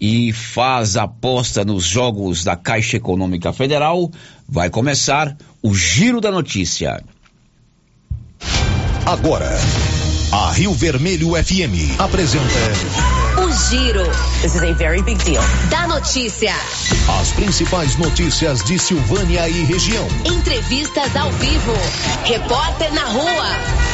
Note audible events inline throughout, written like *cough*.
e faz aposta nos jogos da Caixa Econômica Federal, vai começar o Giro da Notícia. Agora, a Rio Vermelho FM apresenta o Giro. This is a very big deal. Da notícia. As principais notícias de Silvânia e região. Entrevistas ao vivo. Repórter na rua.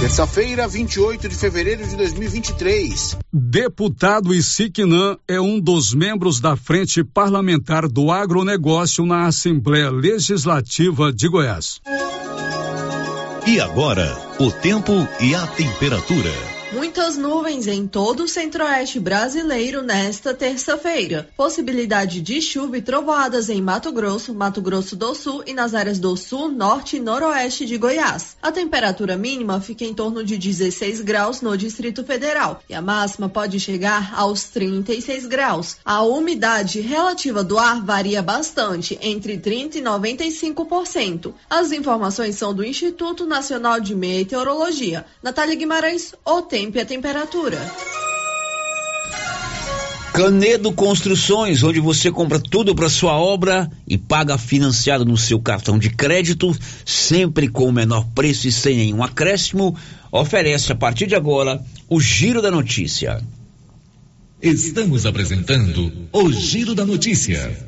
Terça-feira, 28 de fevereiro de 2023. Deputado Isiquinã é um dos membros da Frente Parlamentar do Agronegócio na Assembleia Legislativa de Goiás. E agora, o tempo e a temperatura. Muitas nuvens em todo o centro-oeste brasileiro nesta terça-feira. Possibilidade de chuva e trovoadas em Mato Grosso, Mato Grosso do Sul e nas áreas do sul, norte e noroeste de Goiás. A temperatura mínima fica em torno de 16 graus no Distrito Federal e a máxima pode chegar aos 36 graus. A umidade relativa do ar varia bastante, entre 30 e 95%. As informações são do Instituto Nacional de Meteorologia. Natália Guimarães, o tempo e a temperatura. Canedo Construções, onde você compra tudo para sua obra e paga financiado no seu cartão de crédito, sempre com o menor preço e sem nenhum acréscimo, oferece a partir de agora o Giro da Notícia. Estamos apresentando o Giro da Notícia.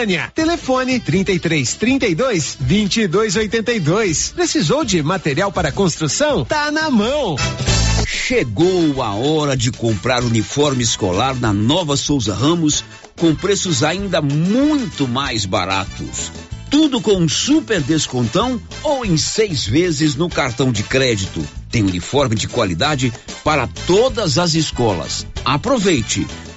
Telefone 33 32 22 82. Precisou de material para construção? Tá na mão. Chegou a hora de comprar uniforme escolar na Nova Souza Ramos com preços ainda muito mais baratos. Tudo com um super descontão ou em seis vezes no cartão de crédito. Tem uniforme de qualidade para todas as escolas. Aproveite!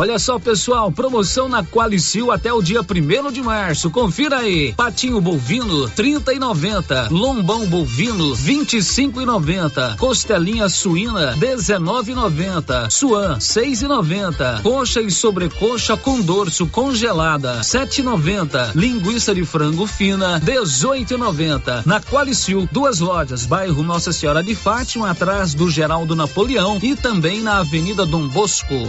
Olha só, pessoal, promoção na Qualicil até o dia primeiro de março. Confira aí. Patinho bovino, trinta e noventa. Lombão bovino, vinte e cinco e noventa. Costelinha suína, dezenove e noventa. Suan, seis e noventa. Coxa e sobrecoxa com dorso congelada, sete e noventa. Linguiça de frango fina, dezoito e noventa. Na Qualicil, duas lojas, bairro Nossa Senhora de Fátima, atrás do Geraldo Napoleão e também na Avenida Dom Bosco.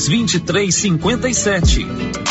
2357.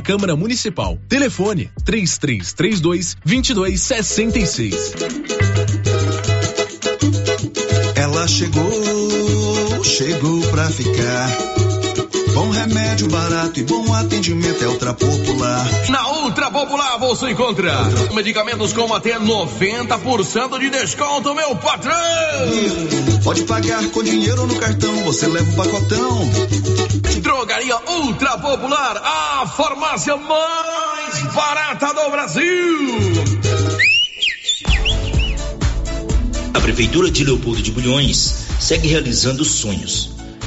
Câmara Municipal. Telefone 3332 2266. Ela chegou, chegou pra ficar. Bom remédio barato e bom atendimento é Ultra Popular. Na Ultra Popular você encontra medicamentos com até 90% de desconto, meu patrão! Pode pagar com dinheiro ou no cartão, você leva o pacotão. Drogaria Ultra Popular, a farmácia mais barata do Brasil. A Prefeitura de Leopoldo de Bulhões segue realizando sonhos.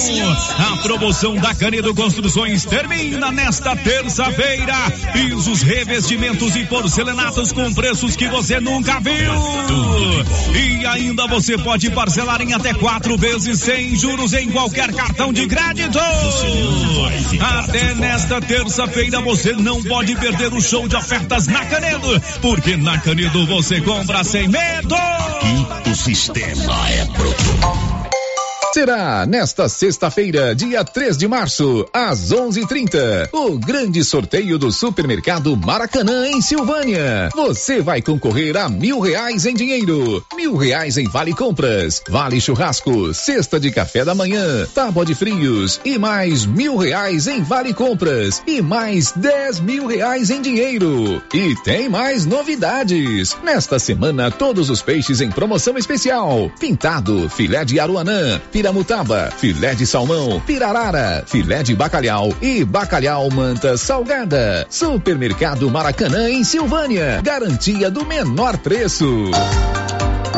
A promoção da Canedo Construções termina nesta terça-feira. Pisos, revestimentos e porcelanatos com preços que você nunca viu. E ainda você pode parcelar em até quatro vezes sem juros em qualquer cartão de crédito. Até nesta terça-feira você não pode perder o show de ofertas na Canedo, porque na Canedo você compra sem medo. E o sistema é bruto. Será nesta sexta-feira, dia 3 de março, às 11:30, o grande sorteio do Supermercado Maracanã em Silvânia. Você vai concorrer a mil reais em dinheiro, mil reais em vale compras, vale churrasco, cesta de café da manhã, tábua de frios e mais mil reais em vale compras e mais dez mil reais em dinheiro. E tem mais novidades. Nesta semana, todos os peixes em promoção especial: pintado, filé de aruanã, Piramutaba, filé de salmão, pirarara, filé de bacalhau e bacalhau manta salgada. Supermercado Maracanã em Silvânia, garantia do menor preço.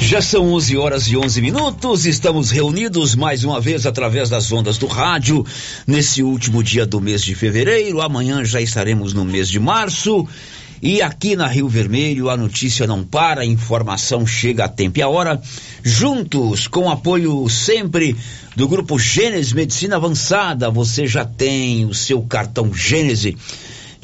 Já são 11 horas e 11 minutos. Estamos reunidos mais uma vez através das ondas do rádio nesse último dia do mês de fevereiro. Amanhã já estaremos no mês de março. E aqui na Rio Vermelho a notícia não para, a informação chega a tempo e a hora. Juntos, com apoio sempre do Grupo Gênesis Medicina Avançada, você já tem o seu cartão Gênese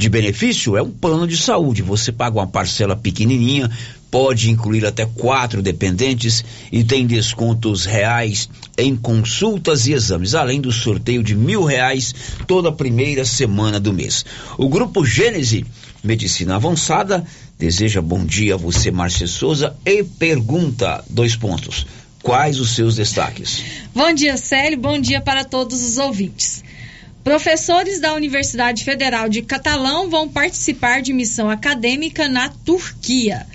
de benefício? É um plano de saúde. Você paga uma parcela pequenininha pode incluir até quatro dependentes e tem descontos reais em consultas e exames, além do sorteio de mil reais toda primeira semana do mês. O Grupo Gênese Medicina Avançada deseja bom dia a você, Márcia Souza, e pergunta, dois pontos, quais os seus destaques? Bom dia, Célio, bom dia para todos os ouvintes. Professores da Universidade Federal de Catalão vão participar de missão acadêmica na Turquia.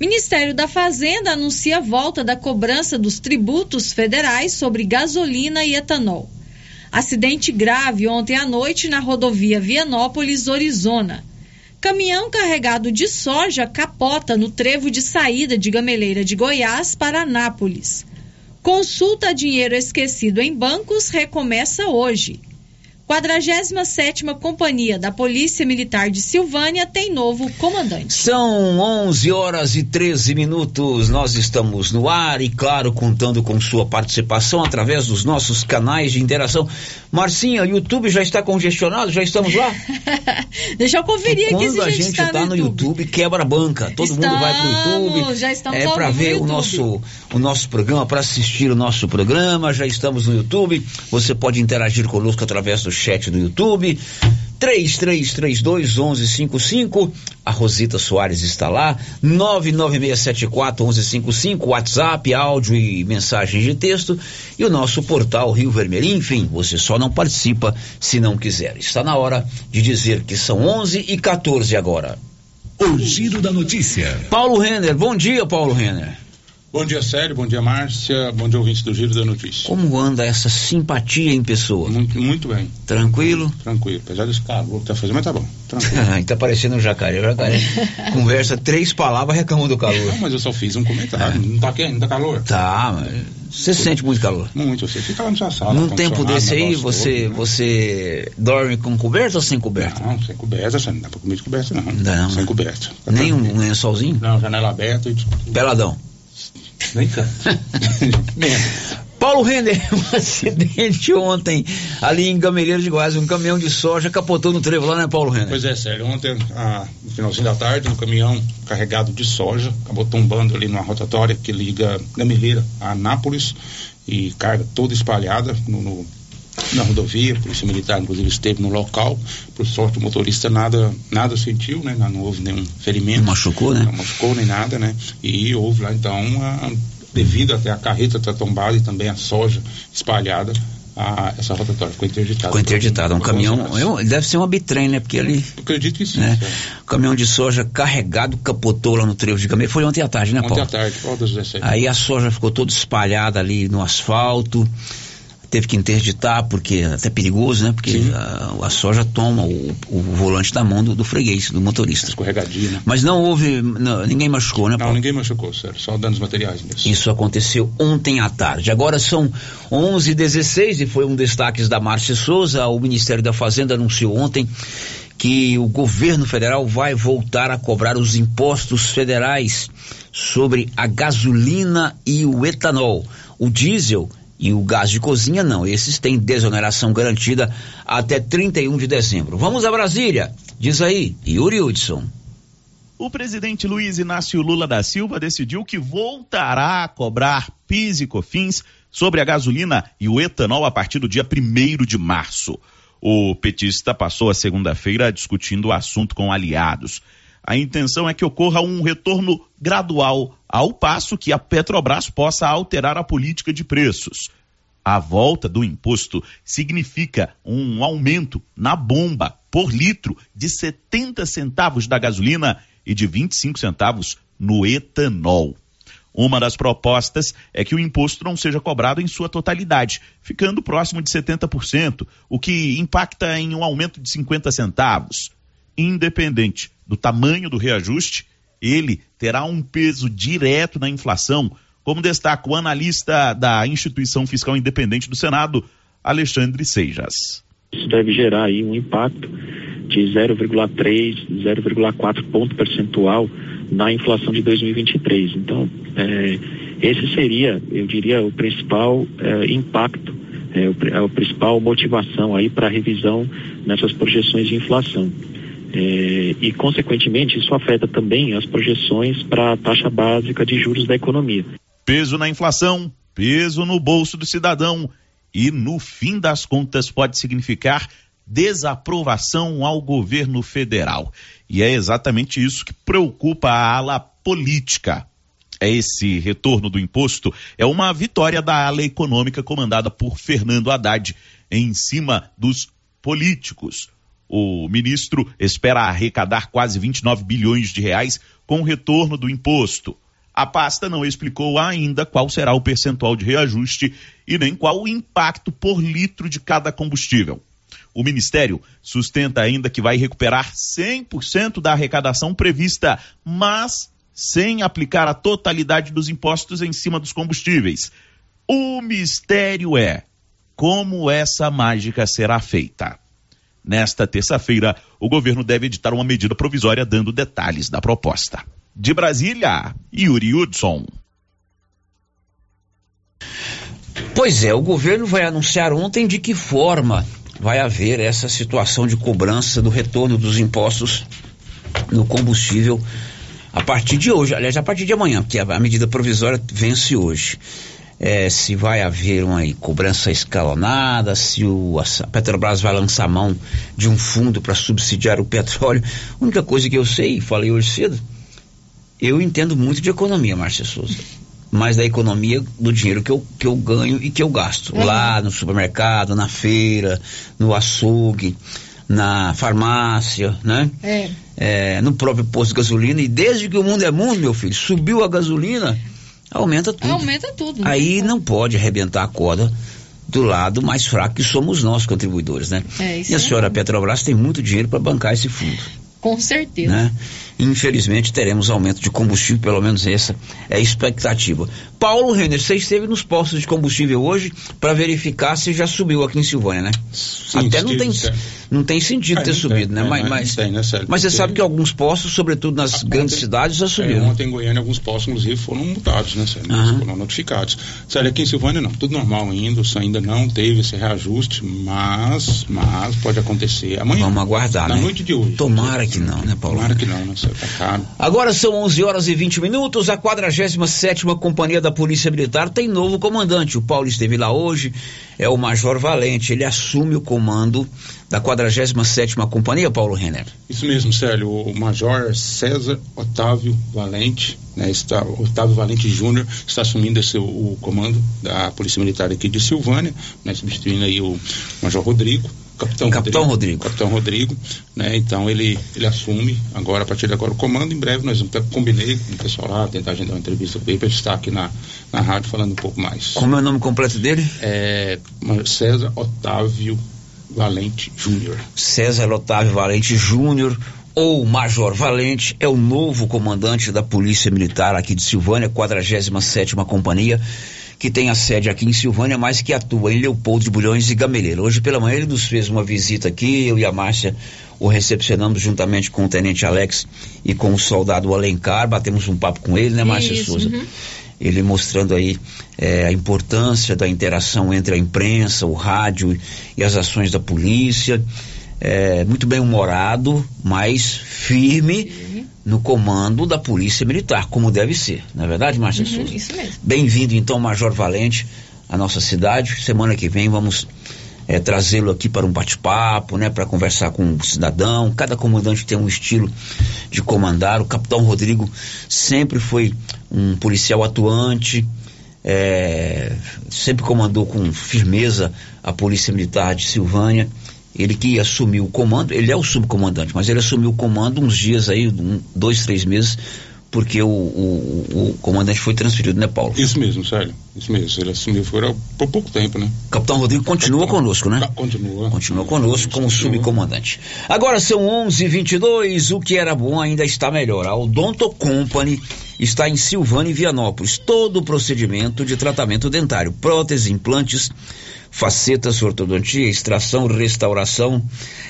Ministério da Fazenda anuncia a volta da cobrança dos tributos federais sobre gasolina e etanol. Acidente grave ontem à noite na rodovia Vianópolis-Orizona. Caminhão carregado de soja capota no trevo de saída de Gameleira de Goiás para Anápolis. Consulta dinheiro esquecido em bancos recomeça hoje. 47ª Companhia da Polícia Militar de Silvânia tem novo comandante. São 11 horas e 13 minutos. Nós estamos no ar e, claro, contando com sua participação através dos nossos canais de interação. Marcinha, o YouTube já está congestionado? Já estamos lá? *laughs* Deixa eu conferir aqui Quando se a gente está está no YouTube, quebra a banca. Todo mundo vai pro YouTube. Já estamos é para ver o YouTube. nosso o nosso programa, para assistir o nosso programa. Já estamos no YouTube. Você pode interagir conosco através do chat do YouTube. 3332 1155. A Rosita Soares está lá. 99674 1155. WhatsApp, áudio e mensagens de texto. E o nosso portal Rio Vermelho. Enfim, você só não participa se não quiser. Está na hora de dizer que são 11 e 14 agora. O Giro da Notícia. Paulo Renner, bom dia, Paulo Renner. Bom dia, Sérgio. Bom dia, Márcia. Bom dia, ouvintes do Giro da Notícia. Como anda essa simpatia em pessoa? Muito, muito bem. Tranquilo? Tranquilo. Apesar desse calor que tá fazendo, mas tá bom. Tranquilo. *laughs* tá parecendo um jacaré. O jacaré *laughs* conversa três palavras reclama do calor. Não, mas eu só fiz um comentário. Não tá quente? Não tá calor? Tá, mas você sente muito calor? Muito. Você fica lá na sua sala. Num tempo desse aí, você, todo, né? você dorme com coberta ou sem coberta? Não, sem coberta, não dá pra comer de coberta, não. Não. Sem coberta. Nem um lençolzinho? Não, janela aberta e. Peladão. Nem tanto. *laughs* Paulo Renner, *laughs* um acidente ontem ali em Gameleiro de Goiás, um caminhão de soja capotou no trevo lá, né, Paulo Renner? Pois é, Sérgio. Ontem, ah, no finalzinho da tarde, um caminhão carregado de soja acabou tombando ali numa rotatória que liga Gameleira a Anápolis e carga toda espalhada no, no- na rodovia. A Polícia Militar, inclusive, esteve no local. Por sorte, o motorista nada, nada sentiu, né? Não, houve nenhum ferimento. Não machucou, né? Não machucou nem nada, né? E houve lá, então, a- devido até a carreta estar tombada e também a soja espalhada, a, essa rotatória, ficou interditada. Ficou interditada. Um caminhão, eu, deve ser uma bitrem, né? Porque ele. Eu acredito que sim. Né? Um caminhão de soja carregado capotou lá no trevo de Gameleira. Foi ontem à tarde, né, Ontem Paulo? à tarde, volta das 17. Aí a soja ficou toda espalhada ali no asfalto. Teve que interditar, porque é até perigoso, né? Porque a, a soja toma o, o volante da mão do, do freguês, do motorista. Escorregadia, né? Mas não houve, não, ninguém machucou, né, Não, Paulo? ninguém machucou, sério. Só danos materiais mesmo. Isso aconteceu ontem à tarde. Agora são 11h16 e foi um destaque da Márcia Souza. O Ministério da Fazenda anunciou ontem que o governo federal vai voltar a cobrar os impostos federais sobre a gasolina e o etanol. O diesel e o gás de cozinha não. Esses têm desoneração garantida até 31 de dezembro. Vamos a Brasília. Diz aí, Yuri Hudson. O presidente Luiz Inácio Lula da Silva decidiu que voltará a cobrar PIS e COFINS sobre a gasolina e o etanol a partir do dia 1 de março. O petista passou a segunda-feira discutindo o assunto com aliados. A intenção é que ocorra um retorno gradual, ao passo que a Petrobras possa alterar a política de preços. A volta do imposto significa um aumento na bomba por litro de 70 centavos da gasolina e de 25 centavos no etanol. Uma das propostas é que o imposto não seja cobrado em sua totalidade, ficando próximo de 70%, o que impacta em um aumento de 50 centavos. Independente do tamanho do reajuste, ele terá um peso direto na inflação, como destaca o analista da Instituição Fiscal Independente do Senado, Alexandre Seijas. Isso deve gerar aí um impacto de 0,3, 0,4 ponto percentual na inflação de 2023. Então, é, esse seria, eu diria, o principal é, impacto, é, o, a principal motivação aí para a revisão nessas projeções de inflação. É, e, consequentemente, isso afeta também as projeções para a taxa básica de juros da economia. Peso na inflação, peso no bolso do cidadão e, no fim das contas, pode significar desaprovação ao governo federal. E é exatamente isso que preocupa a ala política. É esse retorno do imposto é uma vitória da ala econômica comandada por Fernando Haddad em cima dos políticos. O ministro espera arrecadar quase 29 bilhões de reais com o retorno do imposto. A pasta não explicou ainda qual será o percentual de reajuste e nem qual o impacto por litro de cada combustível. O Ministério sustenta ainda que vai recuperar 100% da arrecadação prevista, mas sem aplicar a totalidade dos impostos em cima dos combustíveis. O mistério é como essa mágica será feita. Nesta terça-feira, o governo deve editar uma medida provisória dando detalhes da proposta. De Brasília, Yuri Hudson. Pois é, o governo vai anunciar ontem de que forma vai haver essa situação de cobrança do retorno dos impostos no combustível a partir de hoje, aliás, a partir de amanhã, porque a, medida provisória vence hoje. É, se vai haver uma cobrança escalonada, se o, a Petrobras vai lançar mão de um fundo para subsidiar o petróleo. A única coisa que eu sei, falei hoje cedo, eu entendo muito de economia, Márcia Souza. Mas da economia do dinheiro que eu, que eu ganho e que eu gasto. Uhum. Lá no supermercado, na feira, no açougue, na farmácia, né? É. É, no próprio posto de gasolina. E desde que o mundo é mundo, meu filho, subiu a gasolina, aumenta tudo. Aumenta tudo. né? Aí não pode arrebentar a corda do lado mais fraco que somos nós, contribuidores, né? É, isso e a é senhora Petrobras tem muito dinheiro para bancar esse fundo Com certeza. né? Infelizmente teremos aumento de combustível, pelo menos essa é a expectativa. Paulo Renner, você esteve nos postos de combustível hoje para verificar se já subiu aqui em Silvânia, né? Até não tem, certo. não tem sentido É, ter subido, tem, né? é, mas, mas mas, tem, né, mas você sabe que alguns postos, sobretudo nas grandes cidades, já subiu. É, né? ontem em Goiânia, alguns postos, inclusive, foram multados, né, Sérgio? Aham. Foram notificados. Sério, aqui em Silvânia não, tudo normal ainda, isso ainda não teve esse reajuste, mas, mas pode acontecer amanhã. Vamos aguardar, Na né? noite de hoje. Tomara que não, né, Paulo? Tomara que não, né? Isso tá. Agora são 11 horas e 20 minutos. A 47 Companhia da Polícia Militar tem novo comandante. O Paulo esteve lá hoje, é o Major Valente. Ele assume o comando da 47 Companhia, Paulo Renner. Isso mesmo, Célio. O Major César Otávio Valente, né, está, Otávio Valente Júnior, está assumindo esse, o comando da Polícia Militar aqui de Silvânia, né, substituindo aí o Major Rodrigo. Capitão, Capitão Rodrigo. Rodrigo. Capitão Rodrigo, né? Então ele, ele assume agora, a partir de agora, o comando. Em breve nós vamos combinei com o pessoal lá, tentar agendar uma entrevista com ele para estar aqui na, na rádio falando um pouco mais. Como é o nome completo dele? É César Otávio Valente Júnior. César Otávio Valente Júnior ou Major Valente é o novo comandante da Polícia Militar aqui de Silvânia, 47 Companhia que tem a sede aqui em Silvânia, mas que atua em Leopoldo de Bulhões e Gameleira. Hoje pela manhã ele nos fez uma visita aqui, eu e a Márcia o recepcionamos juntamente com o Tenente Alex e com o soldado Alencar, batemos um papo com ele, né, Márcia Isso, Souza? uhum. Ele mostrando aí é, a importância da interação entre a imprensa, o rádio e as ações da polícia. É, muito bem humorado, mas firme no comando da Polícia Militar, como deve ser. Não é verdade, Márcia Uhum, Souza? isso mesmo. Bem-vindo, então, Major Valente, à nossa cidade. Semana que vem vamos é, trazê-lo aqui para um bate-papo, né, para conversar com o cidadão. Cada comandante tem um estilo de comandar. O Capitão Rodrigo sempre foi um policial atuante, é, sempre comandou com firmeza a Polícia Militar de Silvânia. Ele que assumiu o comando, ele é o subcomandante, mas ele assumiu o comando uns dias aí, um, dois, três meses, porque o, o, o comandante foi transferido, né, Paulo? Isso mesmo, Sérgio. Isso mesmo. Ele assumiu foi por pouco tempo, né? Capitão Rodrigo continua conosco, né? Continua. Continua conosco como subcomandante. Agora são 11:22. O que era bom ainda está melhor. A Odonto Company está em Silvânia e Vianópolis. Todo o procedimento de tratamento dentário, prótese, implantes, facetas, ortodontia, extração, restauração,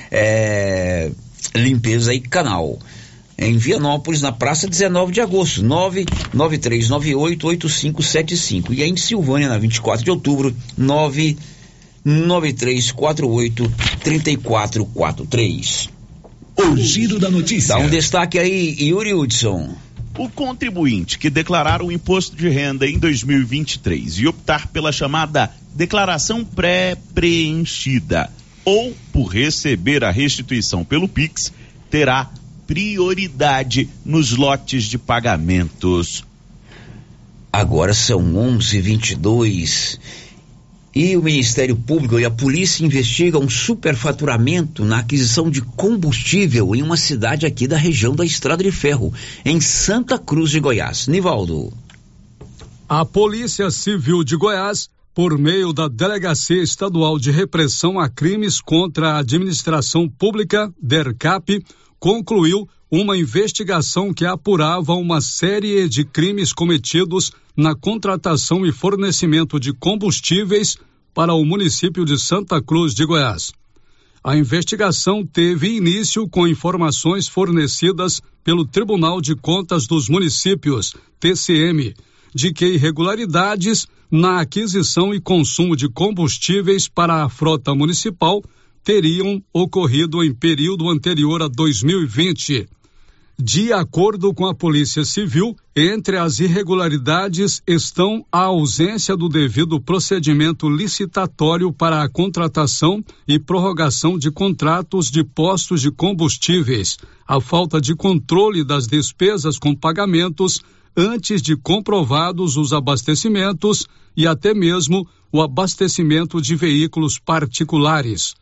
é, limpeza e canal. Em Vianópolis, na praça 19 de agosto, 993988575. E em Silvânia, na 24 de outubro, 993483443. O giro da notícia. Dá um destaque aí, Yuri Hudson. O contribuinte que declarar o imposto de renda em 2023 e optar pela chamada declaração pré-preenchida ou por receber a restituição pelo Pix terá prioridade nos lotes de pagamentos. Agora são 11:22 e o Ministério Público e a polícia investigam um superfaturamento na aquisição de combustível em uma cidade aqui da região da Estrada de Ferro, em Santa Cruz de Goiás. Nivaldo. A Polícia Civil de Goiás, por meio da Delegacia Estadual de Repressão a Crimes contra a Administração Pública, DERCAP, concluiu uma investigação que apurava uma série de crimes cometidos na contratação e fornecimento de combustíveis para o município de Santa Cruz de Goiás. A investigação teve início com informações fornecidas pelo Tribunal de Contas dos Municípios, TCM, de que irregularidades na aquisição e consumo de combustíveis para a frota municipal teriam ocorrido em período anterior a 2020. De acordo com a Polícia Civil, entre as irregularidades estão a ausência do devido procedimento licitatório para a contratação e prorrogação de contratos de postos de combustíveis, a falta de controle das despesas com pagamentos antes de comprovados os abastecimentos e até mesmo o abastecimento de veículos particulares.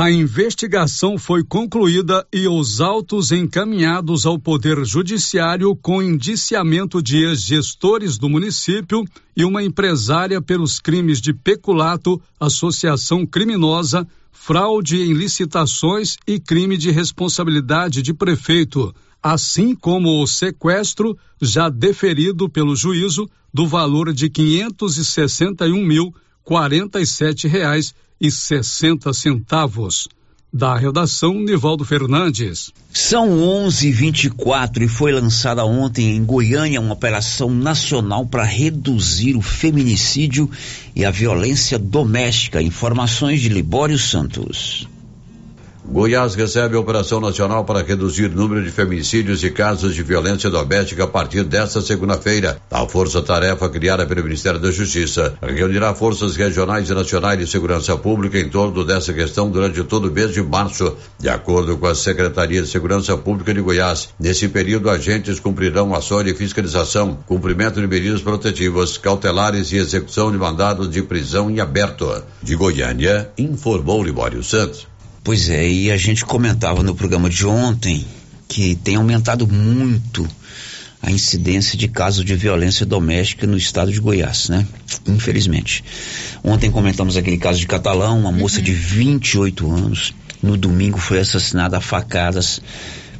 A investigação foi concluída e os autos encaminhados ao Poder Judiciário com indiciamento de ex-gestores do município e uma empresária pelos crimes de peculato, associação criminosa, fraude em licitações e crime de responsabilidade de prefeito, assim como o sequestro já deferido pelo juízo do valor de quinhentos e sessenta e um mil quarenta e sete reais e sessenta centavos. Da redação, Nivaldo Fernandes. São 11:24 e foi lançada ontem em Goiânia uma operação nacional para reduzir o feminicídio e a violência doméstica. Informações de Libório Santos. Goiás recebe Operação Nacional para reduzir o número de feminicídios e casos de violência doméstica a partir desta segunda-feira. A força-tarefa criada pelo Ministério da Justiça reunirá forças regionais e nacionais de segurança pública em torno dessa questão durante todo o mês de março. De acordo com a Secretaria de Segurança Pública de Goiás, nesse período agentes cumprirão ações de fiscalização, cumprimento de medidas protetivas, cautelares e execução de mandados de prisão em aberto. De Goiânia, informou Libório Santos. Pois é, e a gente comentava no programa de ontem que tem aumentado muito a incidência de casos de violência doméstica no estado de Goiás, né? Infelizmente. Ontem comentamos aquele caso de Catalão, uma moça de 28 anos, no domingo foi assassinada a facadas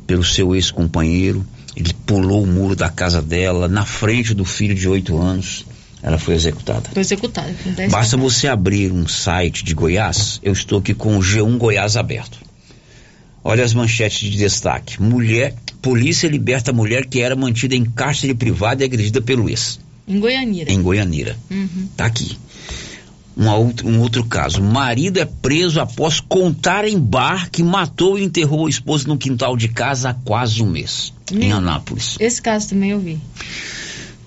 pelo seu ex-companheiro. Ele pulou o muro da casa dela, na frente do filho de 8 anos. Ela foi executada. Foi executada. com 10 Basta você abrir um site de Goiás, eu estou aqui com o G1 Goiás aberto. Olha as manchetes de destaque. Mulher, polícia liberta mulher que era mantida em cárcere privado e agredida pelo ex. Em Goianira. Em Goianira. Uhum. Tá aqui. Um outro, um outro caso. Marido é preso após contar em bar que matou e enterrou a esposa no quintal de casa há quase um mês. Em Anápolis. Esse caso também eu vi.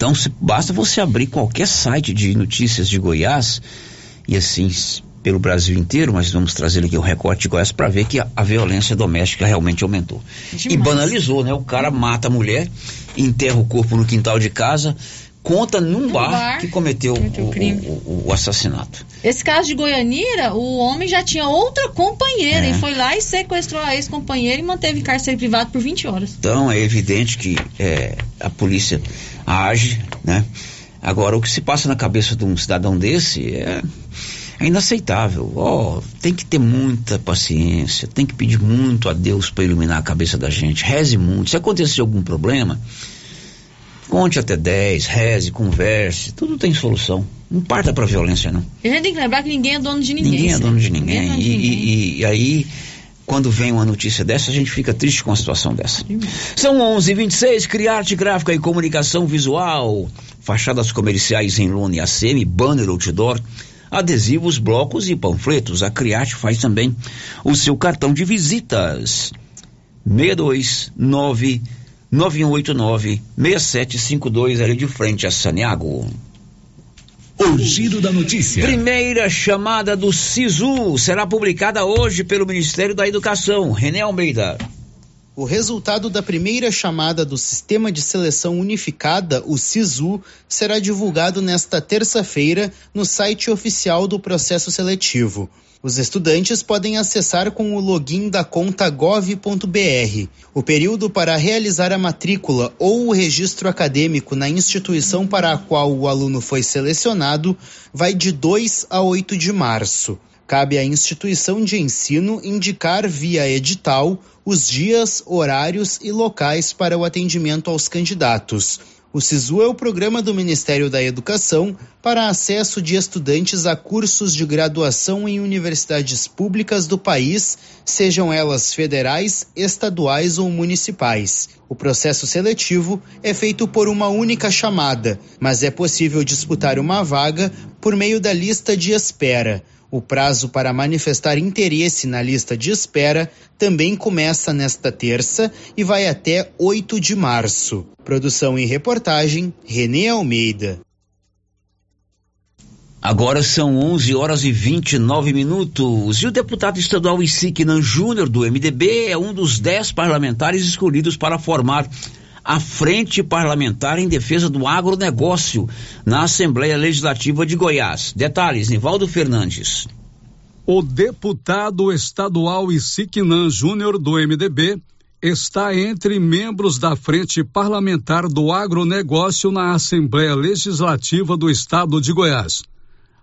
Então, se- basta você abrir qualquer site de notícias de Goiás, e assim, pelo Brasil inteiro, mas vamos trazer aqui o recorte de Goiás para ver que a, a violência doméstica realmente aumentou. E banalizou, né? O cara mata a mulher, enterra o corpo no quintal de casa, conta num bar, bar que cometeu, o, crime. o- o- assassinato. Esse caso de Goianira, o homem já tinha outra companheira É. e foi lá e sequestrou a ex-companheira e manteve em cárcere privado por 20 horas. Então é evidente que é, a polícia age, né? Agora, o que se passa na cabeça de um cidadão desse é, é inaceitável. Ó, tem que ter muita paciência, tem que pedir muito a Deus para iluminar a cabeça da gente. Reze muito. Se acontecer algum problema, conte até 10, reze, converse, tudo tem solução. Não parta para violência, não. E a gente tem que lembrar que ninguém é dono de ninguém. Ninguém é dono de é ninguém. dono de E, ninguém. e- e aí, quando vem uma notícia dessa, a gente fica triste com a situação dessa. São 11:26 Criarte Gráfica e Comunicação Visual. Fachadas comerciais em lona e ACM, banner outdoor, adesivos, blocos e panfletos. A Criarte faz também o seu cartão de visitas. 629 9189 6752 ali de frente a Saniago. O giro da notícia. Primeira chamada do SISU será publicada hoje pelo Ministério da Educação. René Almeida. O resultado da primeira chamada do Sistema de Seleção Unificada, o SISU, será divulgado nesta terça-feira no site oficial do processo seletivo. Os estudantes podem acessar com o login da conta gov.br. O período para realizar a matrícula ou o registro acadêmico na instituição para a qual o aluno foi selecionado vai de 2 a 8 de março. Cabe à instituição de ensino indicar via edital os dias, horários e locais para o atendimento aos candidatos. O SISU é o programa do Ministério da Educação para acesso de estudantes a cursos de graduação em universidades públicas do país, sejam elas federais, estaduais ou municipais. O processo seletivo é feito por uma única chamada, mas é possível disputar uma vaga por meio da lista de espera. O prazo para manifestar interesse na lista de espera também começa nesta terça e vai até 8 de março. Produção e reportagem, Renê Almeida. Agora são 11 horas e 29 minutos. E o deputado estadual Isignan Júnior, do MDB, é um dos dez parlamentares escolhidos para formar a Frente Parlamentar em Defesa do Agronegócio na Assembleia Legislativa de Goiás. Detalhes, Nivaldo Fernandes. O deputado estadual Isiquinan Júnior do MDB está entre membros da Frente Parlamentar do Agronegócio na Assembleia Legislativa do Estado de Goiás.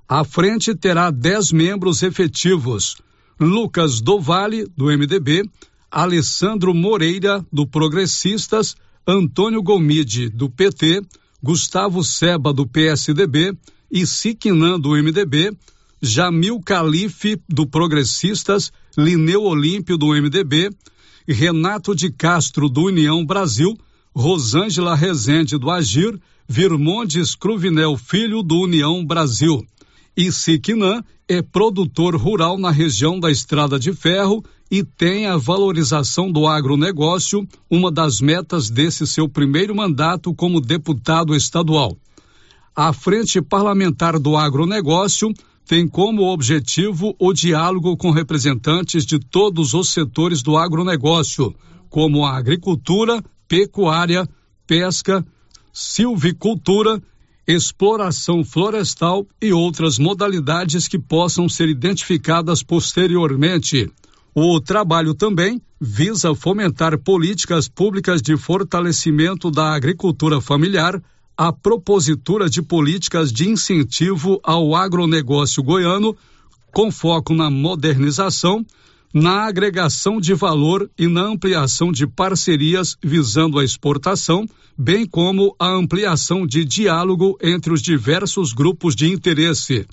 A frente terá dez membros efetivos: Lucas Dovale, do MDB, Alessandro Moreira, do Progressistas, Antônio Gomide, do PT, Gustavo Seba, do PSDB e Siquinan, do MDB, Jamil Calife, do Progressistas, Lineu Olímpio, do MDB, Renato de Castro, do União Brasil, Rosângela Rezende, do Agir, Virmondes Cruvinel Filho, do União Brasil. e Siquinã é produtor rural na região da Estrada de Ferro e tem a valorização do agronegócio, uma das metas desse seu primeiro mandato como deputado estadual. A Frente Parlamentar do Agronegócio tem como objetivo o diálogo com representantes de todos os setores do agronegócio, como a agricultura, pecuária, pesca, silvicultura, exploração florestal e outras modalidades que possam ser identificadas posteriormente. O trabalho também visa fomentar políticas públicas de fortalecimento da agricultura familiar a propositura de políticas de incentivo ao agronegócio goiano, com foco na modernização, na agregação de valor e na ampliação de parcerias visando a exportação, bem como a ampliação de diálogo entre os diversos grupos de interesse.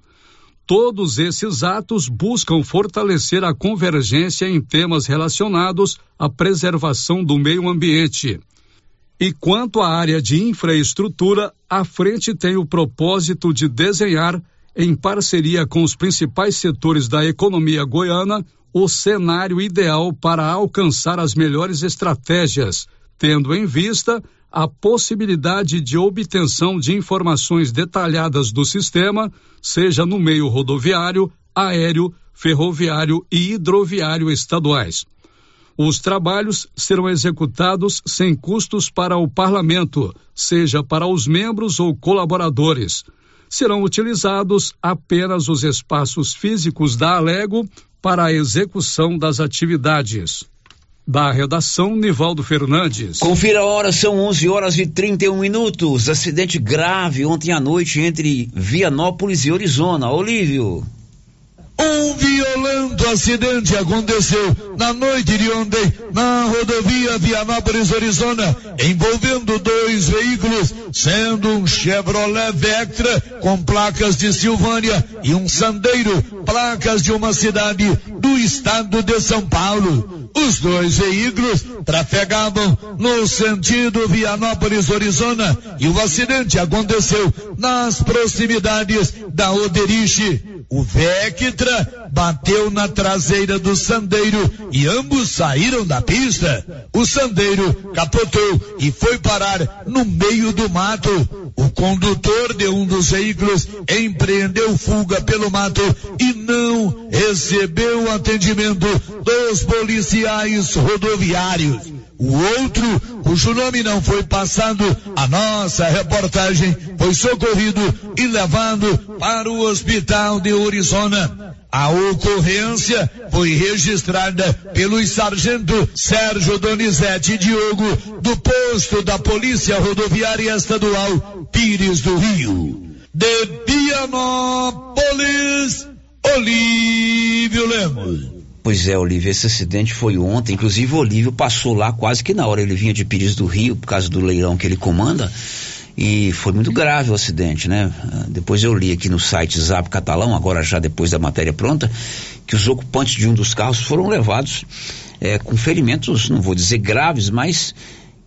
Todos esses atos buscam fortalecer a convergência em temas relacionados à preservação do meio ambiente. E quanto à área de infraestrutura, a frente tem o propósito de desenhar, em parceria com os principais setores da economia goiana, o cenário ideal para alcançar as melhores estratégias, tendo em vista a possibilidade de obtenção de informações detalhadas do sistema, seja no meio rodoviário, aéreo, ferroviário e hidroviário estaduais. Os trabalhos serão executados sem custos para o parlamento, seja para os membros ou colaboradores. Serão utilizados apenas os espaços físicos da Alego para a execução das atividades. Da redação, Nivaldo Fernandes. Confira a hora, são 11 horas e 31 minutos. Acidente grave ontem à noite entre Vianópolis e Orizona. Olívio. Um violento acidente aconteceu na noite de ontem na rodovia Vianópolis Arizona, envolvendo dois veículos, sendo um Chevrolet Vectra com placas de Silvânia e um Sandeiro, placas de uma cidade do estado de São Paulo. Os dois veículos trafegavam no sentido Vianópolis Arizona e o acidente aconteceu nas proximidades da Oderiche. O Vectra bateu na traseira do Sandeiro e ambos saíram da pista. O Sandeiro capotou e foi parar no meio do mato. O condutor de um dos veículos empreendeu fuga pelo mato e não recebeu atendimento dos policiais rodoviários. O outro, cujo nome não foi passado, a nossa reportagem foi socorrido e levado para o hospital de Arizona. A ocorrência foi registrada pelo sargento Sérgio Donizete Diogo, do posto da Polícia Rodoviária Estadual Pires do Rio. De Pianópolis, Olívio Lemos. Pois é, Olívio, esse acidente foi ontem. Inclusive, o Olívio passou lá quase que na hora. Ele vinha de Pires do Rio, por causa do leilão que ele comanda. E foi muito grave o acidente, né? Depois eu li aqui no site Zap Catalão, agora já depois da matéria pronta, que os ocupantes de um dos carros foram levados é, com ferimentos, não vou dizer graves, mas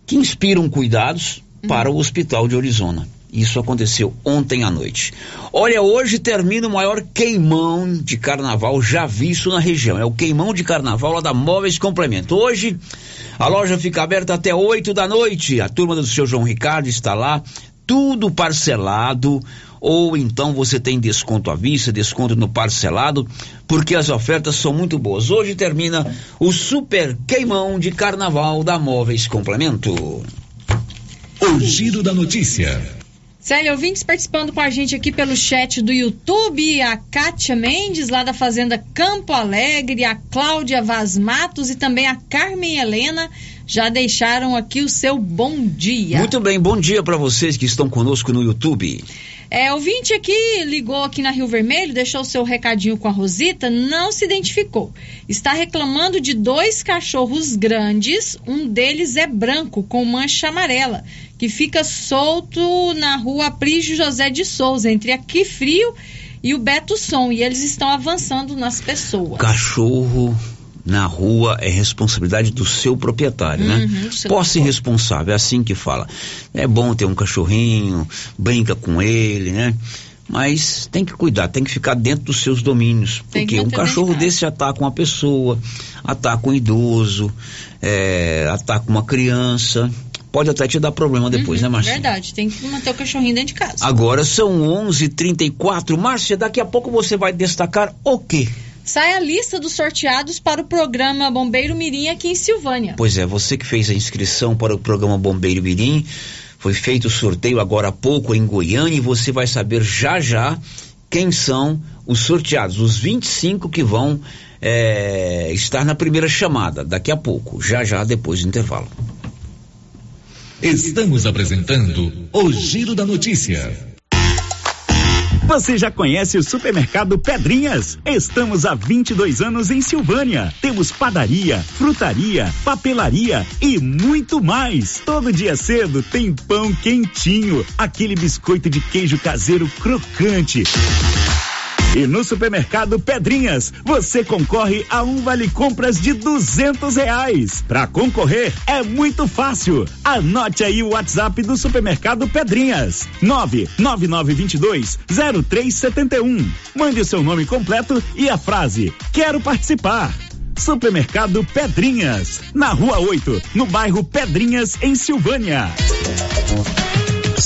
que inspiram cuidados para o hospital de Arizona. Isso aconteceu ontem à noite. Olha, hoje termina o maior queimão de carnaval já visto na região. É o queimão de carnaval lá da Móveis Complemento. Hoje a loja fica aberta até 8 da noite. A turma do seu João Ricardo está lá, tudo parcelado. Ou então você tem desconto à vista, desconto no parcelado, porque as ofertas são muito boas. Hoje termina o super queimão de carnaval da Móveis Complemento. O giro da notícia. Célia, ouvintes participando com a gente aqui pelo chat do YouTube, a Kátia Mendes, lá da Fazenda Campo Alegre, a Cláudia Vaz Matos e também a Carmen Helena já deixaram aqui o seu bom dia. Muito bem, bom dia para vocês que estão conosco no YouTube. É, ouvinte aqui ligou aqui na Rio Vermelho, deixou o seu recadinho com a Rosita, não se identificou. Está reclamando de dois cachorros grandes, um deles é branco, com mancha amarela, que fica solto na rua Prígio José de Souza, entre aqui frio e o Beto Som, e eles estão avançando nas pessoas. Cachorro na rua é responsabilidade do seu proprietário, né? Uhum, seu Posse responsável, é assim que fala. É bom ter um cachorrinho, brinca com ele, né? Mas tem que cuidar, tem que ficar dentro dos seus domínios. Tem porque um cachorro desse ataca uma pessoa, ataca um idoso, é, ataca uma criança. Pode até te dar problema depois, né, Márcia? Verdade, tem que manter o cachorrinho dentro de casa. Agora são 11:34. Márcia, daqui a pouco você vai destacar o quê? Sai a lista dos sorteados para o programa Bombeiro Mirim aqui em Silvânia. Pois é, você que fez a inscrição para o programa Bombeiro Mirim, foi feito o sorteio agora há pouco em Goiânia e você vai saber já já quem são os sorteados, os 25 que vão é, estar na primeira chamada, daqui a pouco, já já depois do intervalo. Estamos apresentando o Giro da Notícia. Você já conhece o supermercado Pedrinhas? Estamos há 22 anos em Silvânia. Temos padaria, frutaria, papelaria e muito mais. Todo dia cedo tem pão quentinho, aquele biscoito de queijo caseiro crocante. E no supermercado Pedrinhas, você concorre a um vale compras de duzentos reais. Para concorrer é muito fácil. Anote aí o WhatsApp do supermercado Pedrinhas: nove nove nove vinte dois zero três setenta um. Mande o seu nome completo e a frase Quero participar. Supermercado Pedrinhas, na Rua 8, no bairro Pedrinhas, em Silvânia.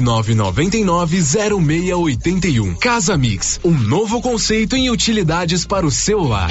999990681. Casa Mix, um novo conceito em utilidades para o seu lar.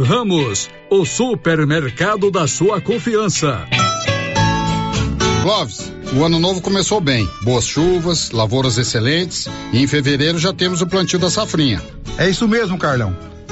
Ramos, o supermercado da sua confiança. Clóvis, o ano novo começou bem. Boas chuvas, lavouras excelentes e em fevereiro já temos o plantio da safrinha. É isso mesmo, Carlão.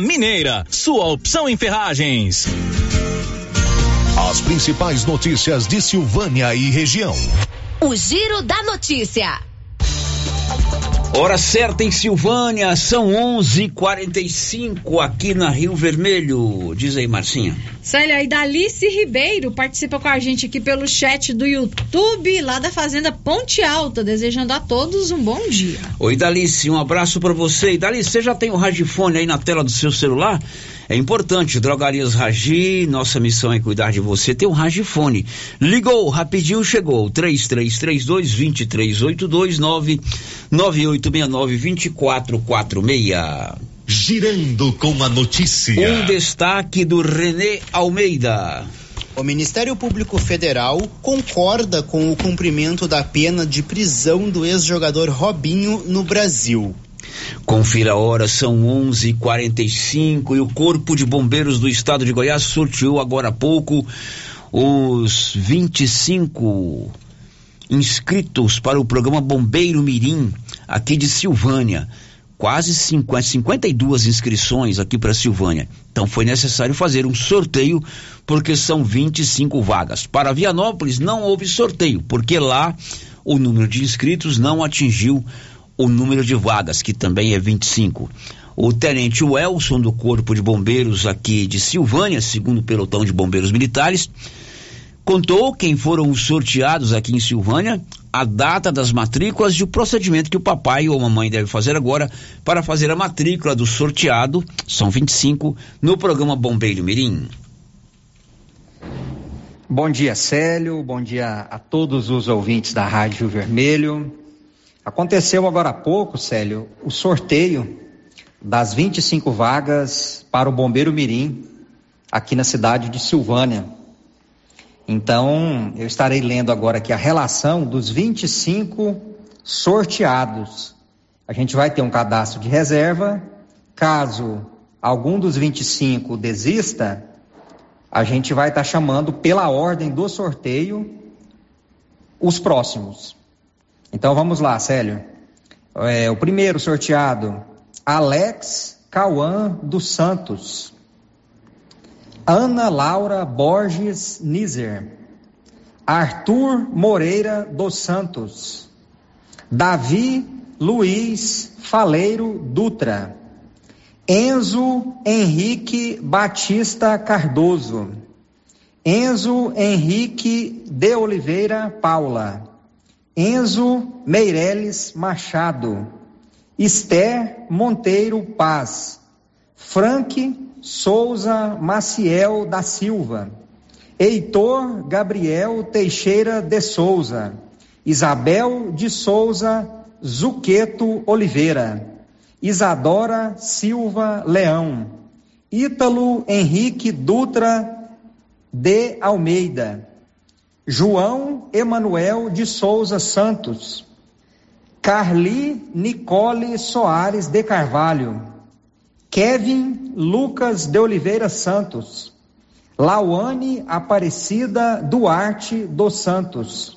Mineira, sua opção em ferragens. As principais notícias de Silvânia e região. O Giro da Notícia. Hora certa em Silvânia, são 11:45 aqui na Rio Vermelho. Diz aí, Marcinha. Célia, e Dalice Ribeiro participa com a gente aqui pelo chat do YouTube, lá da Fazenda Ponte Alta, desejando a todos um bom dia. Oi, Dalice, um abraço para você. E Dalice, você já tem o radiofone aí na tela do seu celular? É importante, Drogarias Ragi, nossa missão é cuidar de você. Tem um ragifone. Ligou, rapidinho chegou. 3332-2382 99869-2446. Girando com a notícia. Um destaque do Renê Almeida. O Ministério Público Federal concorda com o cumprimento da pena de prisão do ex-jogador Robinho no Brasil. Confira a hora, são 11:45 e o Corpo de Bombeiros do Estado de Goiás sorteou agora há pouco os 25 inscritos para o programa Bombeiro Mirim aqui de Silvânia. Quase 50, 52 inscrições aqui para Silvânia. Então foi necessário fazer um sorteio porque são 25 vagas. Para Vianópolis não houve sorteio, porque lá o número de inscritos não atingiu o número de vagas, que também é 25. O tenente Welson, do Corpo de Bombeiros aqui de Silvânia, segundo o pelotão de bombeiros militares, contou quem foram os sorteados aqui em Silvânia, a data das matrículas e o procedimento que o papai ou a mamãe deve fazer agora para fazer a matrícula do sorteado, são 25, no programa Bombeiro Mirim. Bom dia, Célio. Bom dia a todos os ouvintes da Rádio Vermelho. Aconteceu agora há pouco, Célio, o sorteio das 25 vagas para o Bombeiro Mirim, aqui na cidade de Silvânia. Então, eu estarei lendo agora aqui a relação dos 25 sorteados. A gente vai ter um cadastro de reserva. Caso algum dos 25 desista, a gente vai estar chamando pela ordem do sorteio os próximos. Então vamos lá, Célio. É, o primeiro sorteado, Alex Cauã dos Santos. Ana Laura Borges Nizer. Arthur Moreira dos Santos. Davi Luiz Faleiro Dutra. Enzo Henrique Batista Cardoso. Enzo Henrique de Oliveira Paula. Enzo Meireles Machado, Esther Monteiro Paz, Frank Souza Maciel da Silva, Heitor Gabriel Teixeira de Souza, Isabel de Souza Zuqueto Oliveira, Isadora Silva Leão, Ítalo Henrique Dutra de Almeida, João Emanuel de Souza Santos, Carli Nicole Soares de Carvalho, Kevin Lucas de Oliveira Santos, Lauane Aparecida Duarte dos Santos,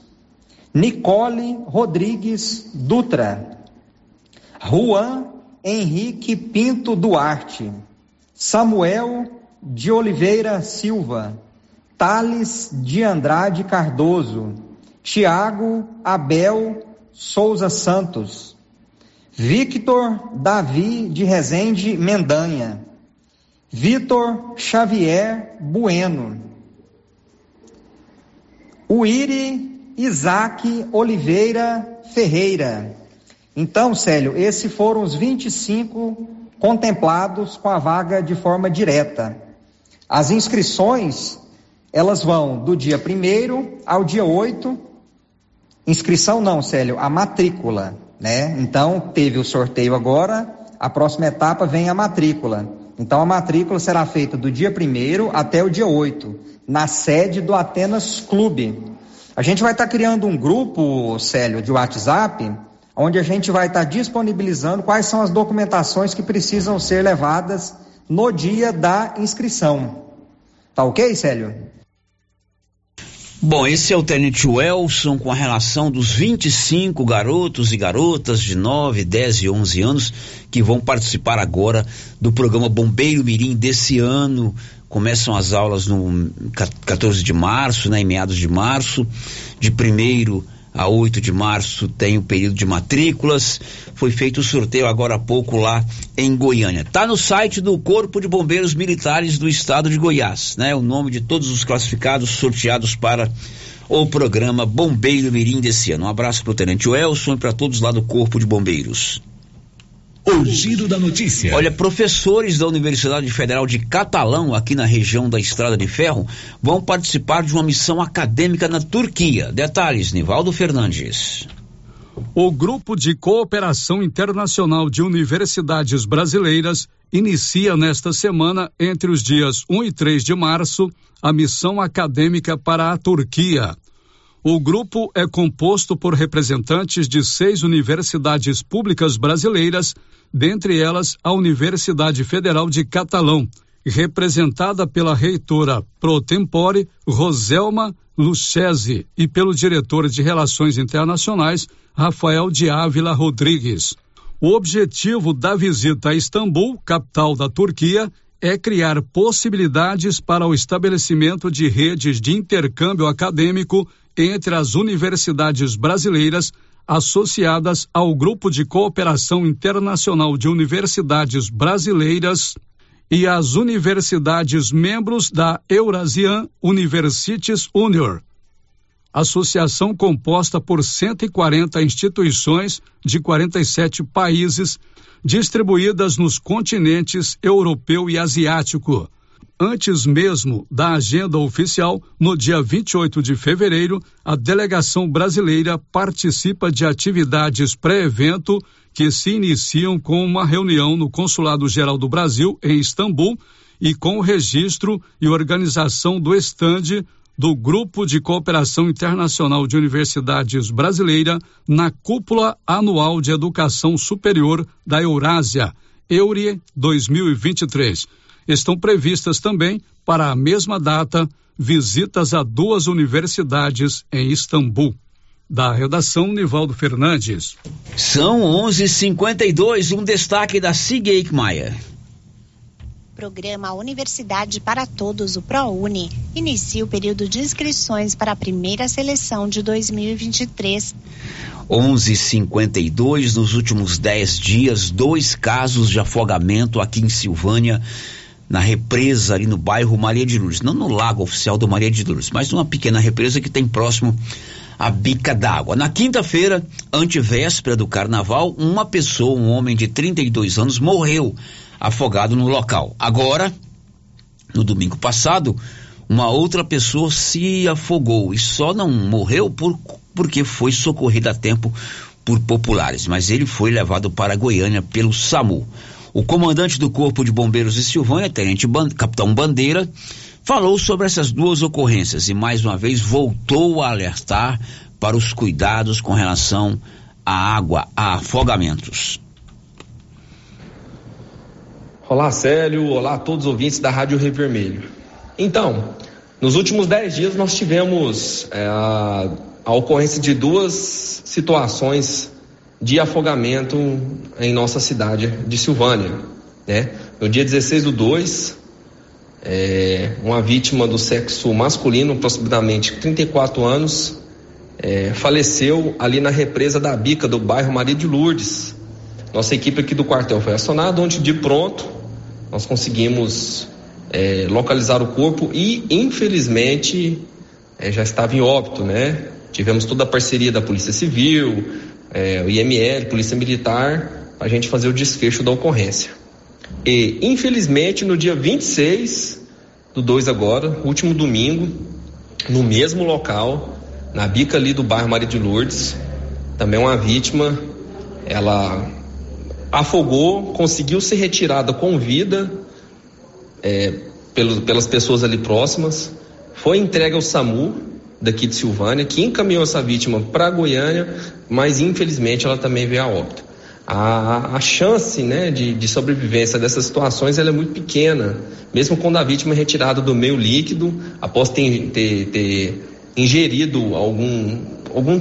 Nicole Rodrigues Dutra, Juan Henrique Pinto Duarte, Samuel de Oliveira Silva, Thales de Andrade Cardoso, Tiago Abel Souza Santos, Victor Davi de Rezende Mendanha, Vitor Xavier Bueno, Uiri Isaac Oliveira Ferreira. Então, Célio, esses foram os 25 contemplados com a vaga de forma direta. As inscrições, elas vão do dia 1 ao dia 8. Inscrição não, Célio, a matrícula, né? Então, teve o sorteio agora, a próxima etapa vem a matrícula. Então, a matrícula será feita do dia 1 até o dia 8, na sede do Atenas Clube. A gente vai estar tá criando um grupo, Célio, de WhatsApp, onde a gente vai estar tá disponibilizando quais são as documentações que precisam ser levadas no dia da inscrição. Tá ok, Célio? Bom, esse é o Tenente Welson com a relação dos 25 garotos e garotas de 9, 10 e 11 anos que vão participar agora do programa Bombeiro Mirim desse ano. Começam as aulas no 14 de março, né, em meados de março, de primeiro a 8 de março tem o período de matrículas. Foi feito o sorteio agora há pouco lá em Goiânia. Tá no site do Corpo de Bombeiros Militares do Estado de Goiás, né? O nome de todos os classificados sorteados para o programa Bombeiro Mirim desse ano. Um abraço para o Tenente Welson e para todos lá do Corpo de Bombeiros. O giro da notícia. Olha, professores da Universidade Federal de Catalão, aqui na região da Estrada de Ferro, vão participar de uma missão acadêmica na Turquia. Detalhes, Nivaldo Fernandes. O Grupo de Cooperação Internacional de Universidades Brasileiras inicia nesta semana, entre os dias 1 e 3 de março, a missão acadêmica para a Turquia. O grupo é composto por representantes de seis universidades públicas brasileiras, dentre elas a Universidade Federal de Catalão, representada pela reitora pro tempore Roselma Lucchesi e pelo diretor de Relações Internacionais Rafael de Ávila Rodrigues. O objetivo da visita a Istambul, capital da Turquia, é criar possibilidades para o estabelecimento de redes de intercâmbio acadêmico entre as universidades brasileiras associadas ao Grupo de Cooperação Internacional de Universidades Brasileiras e as universidades membros da Eurasian Universities Union, associação composta por 140 instituições de 47 países, distribuídas nos continentes europeu e asiático Antes mesmo da agenda oficial, no dia 28 de fevereiro, a delegação brasileira participa de atividades pré-evento que se iniciam com uma reunião no Consulado Geral do Brasil, em Istambul, e com o registro e organização do estande do Grupo de Cooperação Internacional de Universidades Brasileira na Cúpula Anual de Educação Superior da Eurásia, EURIE 2023 estão previstas também para a mesma data visitas a duas universidades em Istambul. Da redação Nivaldo Fernandes. São 11:52, um destaque da Sig Maia. Programa Universidade para Todos, o ProUni, inicia o período de inscrições para a primeira seleção de 2023. 11:52 nos últimos 10 dias, dois casos de afogamento aqui em Silvânia na represa ali no bairro Maria de Lourdes, não no lago oficial do Maria de Lourdes, mas numa pequena represa que tem próximo à bica d'água. Na quinta-feira, antevéspera do carnaval, uma pessoa, um homem de 32 anos, morreu afogado no local. Agora, no domingo passado, uma outra pessoa se afogou e só não morreu por, porque foi socorrida a tempo por populares, mas ele foi levado para Goiânia pelo SAMU. O comandante do Corpo de Bombeiros de Silvânia, Tenente Band Capitão Bandeira, falou sobre essas duas ocorrências e mais uma vez voltou a alertar para os cuidados com relação à água, a afogamentos. Olá, Célio. Olá a todos os ouvintes da Rádio Rio Vermelho. Então, nos últimos dez dias nós tivemos é, a, a ocorrência de duas situações de afogamento em nossa cidade de Silvânia. Né? No dia 16 do 2, É, uma vítima do sexo masculino, aproximadamente 34 anos, é, faleceu ali na represa da Bica, do bairro Maria de Lourdes. Nossa equipe aqui do quartel foi acionada, onde de pronto nós conseguimos é, localizar o corpo e, infelizmente, é, já estava em óbito, né? Tivemos toda a parceria da Polícia Civil, é, o IML, Polícia Militar, para a gente fazer o desfecho da ocorrência. E, infelizmente, no dia 26 do 2 agora, último domingo, no mesmo local, na bica ali do bairro Maria de Lourdes, também uma vítima, ela afogou, conseguiu ser retirada com vida é, pelas pessoas ali próximas, foi entregue ao SAMU daqui de Silvânia, que encaminhou essa vítima para Goiânia, mas infelizmente ela também veio a óbito. A, a chance né, de, de, sobrevivência dessas situações é muito pequena, mesmo quando a vítima é retirada do meio líquido, após ter, ter, ter ingerido algum, algum,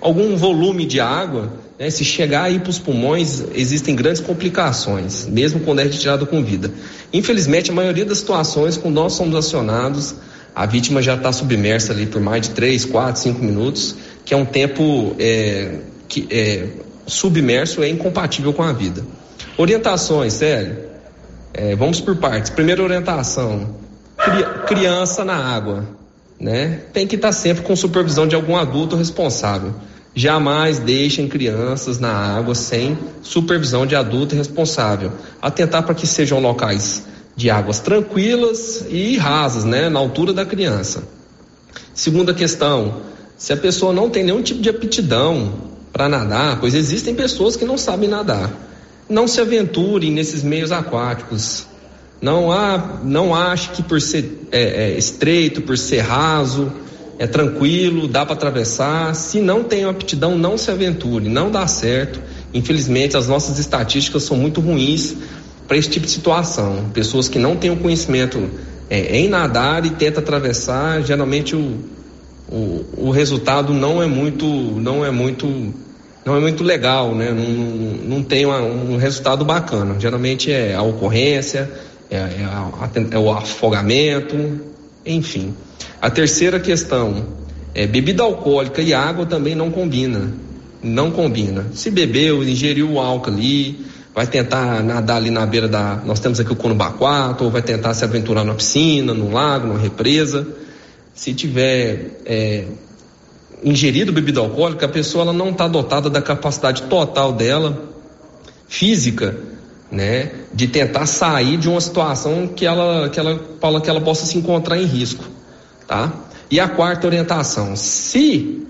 algum volume de água, né, se chegar aí para os pulmões, existem grandes complicações, mesmo quando é retirado com vida. Infelizmente, a maioria das situações, quando nós somos acionados, a vítima já está submersa ali por mais de 3, 4, 5 minutos, que é um tempo é, que é, submerso é incompatível com a vida. Orientações, sério. É, vamos por partes. Primeira orientação: cri, criança na água, né? Tem que estar tá sempre com supervisão de algum adulto responsável. Jamais deixem crianças na água sem supervisão de adulto responsável. Atentar para que sejam locais de águas tranquilas e rasas, né, na altura da criança. Segunda questão, se a pessoa não tem nenhum tipo de aptidão para nadar, pois existem pessoas que não sabem nadar, não se aventurem nesses meios aquáticos. Não há, não ache que por ser é, é, estreito, por ser raso, é tranquilo, dá para atravessar. Se não tem aptidão, não se aventure, não dá certo. Infelizmente, as nossas estatísticas são muito ruins para esse tipo de situação. Pessoas que não têm o conhecimento é, em nadar e tentam atravessar, geralmente o, o, o, resultado não é muito, não é muito, não é muito legal, né? Não, não, não tem uma, um resultado bacana. Geralmente é a ocorrência, é, é, a, é o afogamento, enfim. A terceira questão é bebida alcoólica e água também não combina. Não combina. Se bebeu, ingeriu o álcool ali, vai tentar nadar ali na beira da. Nós temos aqui o Conubaquato, ou vai tentar se aventurar na piscina, no lago, numa represa. Se tiver é, ingerido bebida alcoólica, a pessoa ela não está dotada da capacidade total dela, física, né, de tentar sair de uma situação que ela, que ela fala que ela possa se encontrar em risco, tá? E a quarta orientação, se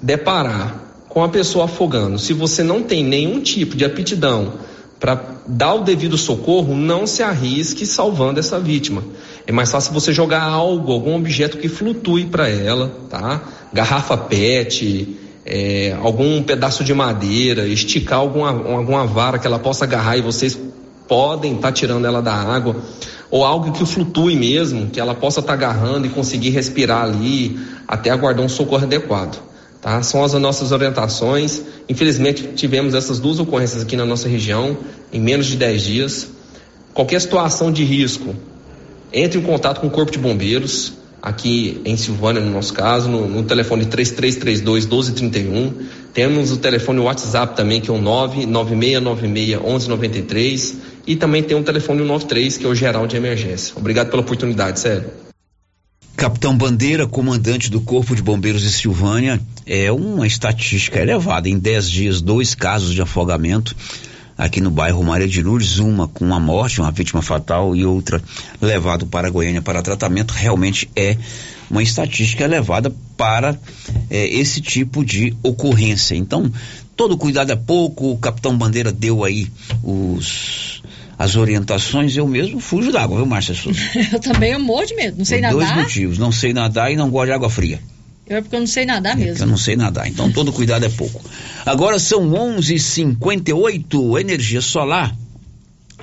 deparar com a pessoa afogando, se você não tem nenhum tipo de aptidão para dar o devido socorro, não se arrisque salvando essa vítima. É mais fácil você jogar algo, algum objeto que flutue para ela, tá? Garrafa PET, é, algum pedaço de madeira, esticar alguma, alguma vara que ela possa agarrar e vocês podem estar tá tirando ela da água, ou algo que flutue mesmo, que ela possa estar tá agarrando e conseguir respirar ali até aguardar um socorro adequado. Tá? São as nossas orientações. Infelizmente, tivemos essas duas ocorrências aqui na nossa região em menos de 10 dias. Qualquer situação de risco, entre em contato com o Corpo de Bombeiros, aqui em Silvânia, no nosso caso, no, no telefone 3332 1231. Temos o telefone WhatsApp também, que é o 99696 1193. E também tem o telefone 93, que é o geral de emergência. Obrigado pela oportunidade, sério. Capitão Bandeira, comandante do Corpo de Bombeiros de Silvânia, é uma estatística elevada. Em 10 dias, dois casos de afogamento aqui no bairro Maria de Lourdes, uma com uma morte, uma vítima fatal e outra levado para Goiânia para tratamento. Realmente é uma estatística elevada para é, esse tipo de ocorrência. Então, todo cuidado é pouco. O Capitão Bandeira deu aí os as orientações, eu mesmo fujo d'água, viu, Márcia Souza? *laughs* eu também eu morro de medo, não sei Por nadar. Dois motivos, não sei nadar e não gosto de água fria. Eu é porque eu não sei nadar mesmo. É eu não sei nadar, então todo cuidado é pouco. Agora são 11:58 energia solar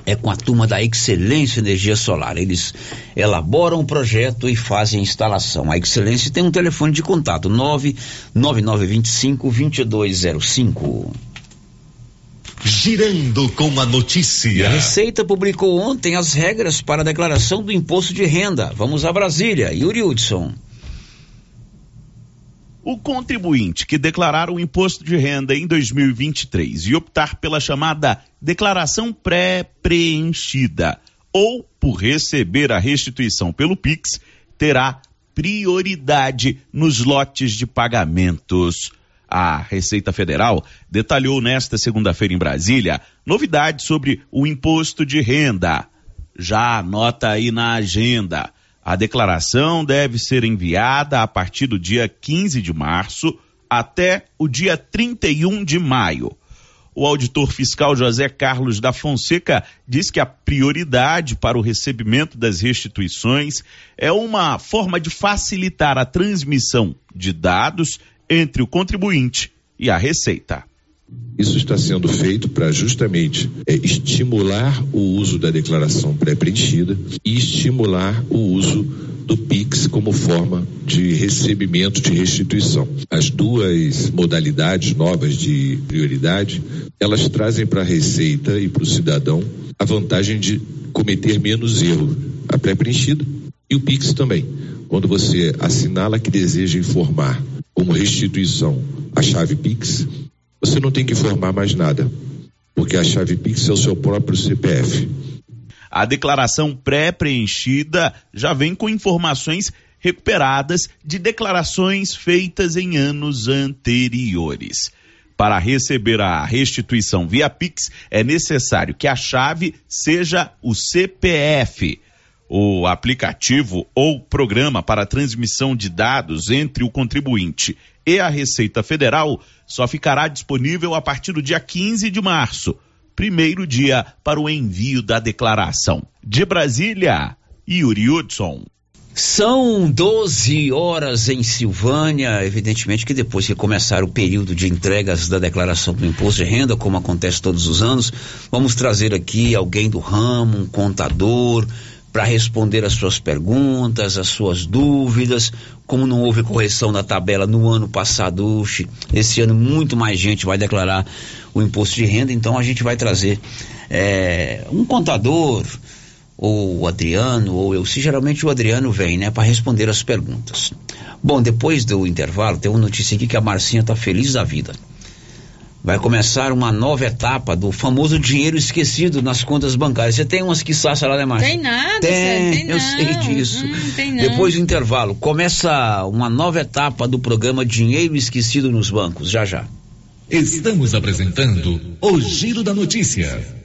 é com a turma da Excelência Energia Solar. Eles elaboram o projeto e fazem a instalação. A Excelência tem um telefone de contato: 99925 2205. girando com a notícia. a Receita publicou ontem as regras para a declaração do imposto de renda. Vamos a Brasília. Yuri Hudson. O contribuinte que declarar o imposto de renda em 2023 e optar pela chamada declaração pré-preenchida ou por receber a restituição pelo Pix terá prioridade nos lotes de pagamentos. A Receita Federal detalhou nesta segunda-feira em Brasília novidades sobre o imposto de renda. Já anota aí na agenda. A declaração deve ser enviada a partir do dia 15 de março até o dia 31 de maio. O auditor fiscal José Carlos da Fonseca diz que a prioridade para o recebimento das restituições é uma forma de facilitar a transmissão de dados entre o contribuinte e a Receita. Isso está sendo feito para justamente é, estimular o uso da declaração pré-preenchida e estimular o uso do PIX como forma de recebimento de restituição. As duas modalidades novas de prioridade, elas trazem para a Receita e para o cidadão a vantagem de cometer menos erro. A pré-preenchida e o PIX também. Quando você assinala que deseja informar como restituição a chave PIX, você não tem que informar mais nada, porque a chave Pix é o seu próprio CPF. A declaração pré-preenchida já vem com informações recuperadas de declarações feitas em anos anteriores. Para receber a restituição via Pix, é necessário que a chave seja o CPF. O aplicativo ou programa para transmissão de dados entre o contribuinte e a Receita Federal só ficará disponível a partir do dia 15 de março, primeiro dia para o envio da declaração. De Brasília, Yuri Hudson. São 12 horas em Silvânia. Evidentemente que depois que começar o período de entregas da declaração do imposto de renda, como acontece todos os anos, vamos trazer aqui alguém do ramo, um contador, para responder as suas perguntas, as suas dúvidas. Como não houve correção da tabela no ano passado, esse ano muito mais gente vai declarar o imposto de renda, então a gente vai trazer é, um contador, ou o Adriano, ou eu, se geralmente o Adriano vem, né, para responder as perguntas. Bom, depois do intervalo, tem uma notícia aqui que a Marcinha tá feliz da vida vai começar uma nova etapa do famoso dinheiro esquecido nas contas bancárias. Você tem umas que saça lá, né, Márcia? Tem nada, tem, tem eu não. sei disso. Hum, tem não. Depois do intervalo, começa uma nova etapa do programa Dinheiro Esquecido nos Bancos, já já. Estamos apresentando o Giro da Notícia.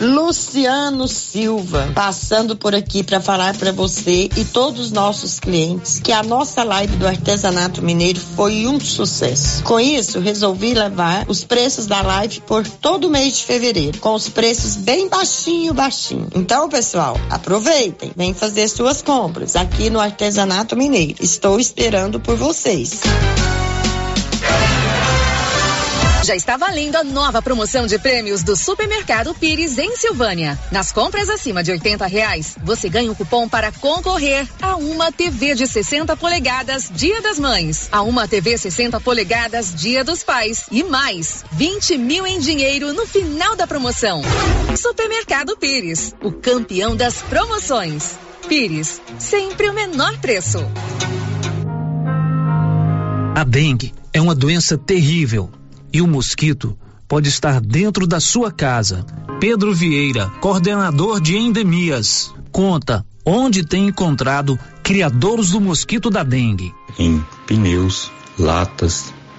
Luciano Silva, passando por aqui para falar para você e todos os nossos clientes que a nossa live do artesanato mineiro foi um sucesso. Com isso, resolvi levar os preços da live por todo o mês de fevereiro, com os preços bem baixinho, baixinho. Então, pessoal, aproveitem, vem fazer suas compras aqui no artesanato mineiro. Estou esperando por vocês. Já está valendo a nova promoção de prêmios do Supermercado Pires em Silvânia. Nas compras acima de 80 reais, você ganha um cupom para concorrer a uma TV de 60 polegadas Dia das Mães, a uma TV 60 polegadas Dia dos Pais e mais 20 mil em dinheiro no final da promoção. Supermercado Pires, o campeão das promoções. Pires, sempre o menor preço. A dengue é uma doença terrível e o mosquito pode estar dentro da sua casa. Pedro Vieira, coordenador de endemias, conta onde tem encontrado criadouros do mosquito da dengue. Em pneus, latas,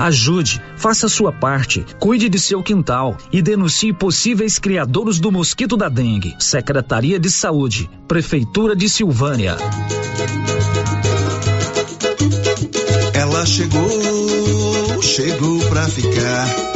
Ajude, faça sua parte, cuide de seu quintal e denuncie possíveis criadouros do mosquito da dengue. Secretaria de Saúde, Prefeitura de Silvânia. Ela chegou, chegou pra ficar.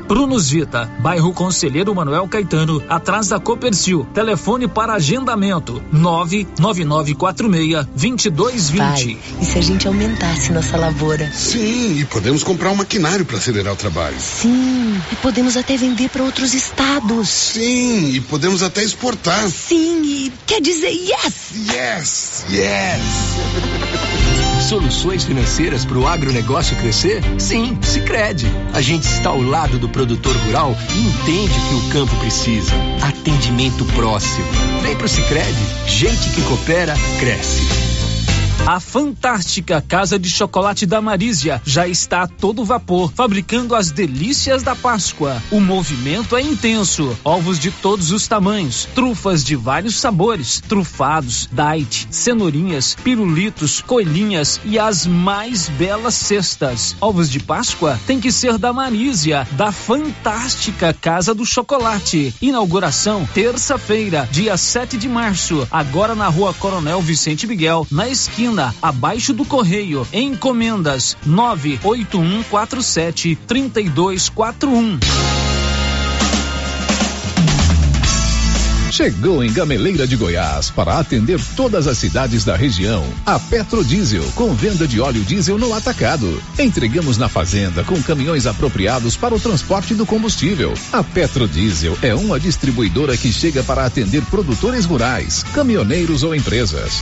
Brunos Vita, bairro Conselheiro Manuel Caetano, atrás da Copercil. Telefone para agendamento: 99946 Pai, e se a gente aumentasse nossa lavoura? Sim, e podemos comprar um maquinário para acelerar o trabalho. Sim, e podemos até vender para outros estados. Sim, e podemos até exportar. Sim, e quer dizer yes! Yes! Yes! Soluções financeiras para o agronegócio crescer? Sim, Sicredi. A gente está ao lado do produtor rural e entende que o campo precisa. Atendimento próximo. Vem pro Sicredi. Gente que coopera cresce. A fantástica Casa de Chocolate da Marísia já está a todo vapor, fabricando as delícias da Páscoa. O movimento é intenso. Ovos de todos os tamanhos, trufas de vários sabores, trufados, date, cenourinhas, pirulitos, coelhinhas e as mais belas cestas. Ovos de Páscoa tem que ser da Marísia, da fantástica Casa do Chocolate. Inauguração terça-feira, dia 7 de março, agora na Rua Coronel Vicente Miguel, na esquina abaixo do correio. Encomendas 98147 3241. Chegou em Gameleira de Goiás para atender todas as cidades da região. A Petrodiesel, com venda de óleo diesel no atacado. Entregamos na fazenda com caminhões apropriados para o transporte do combustível. A Petrodiesel é uma distribuidora que chega para atender produtores rurais, caminhoneiros ou empresas.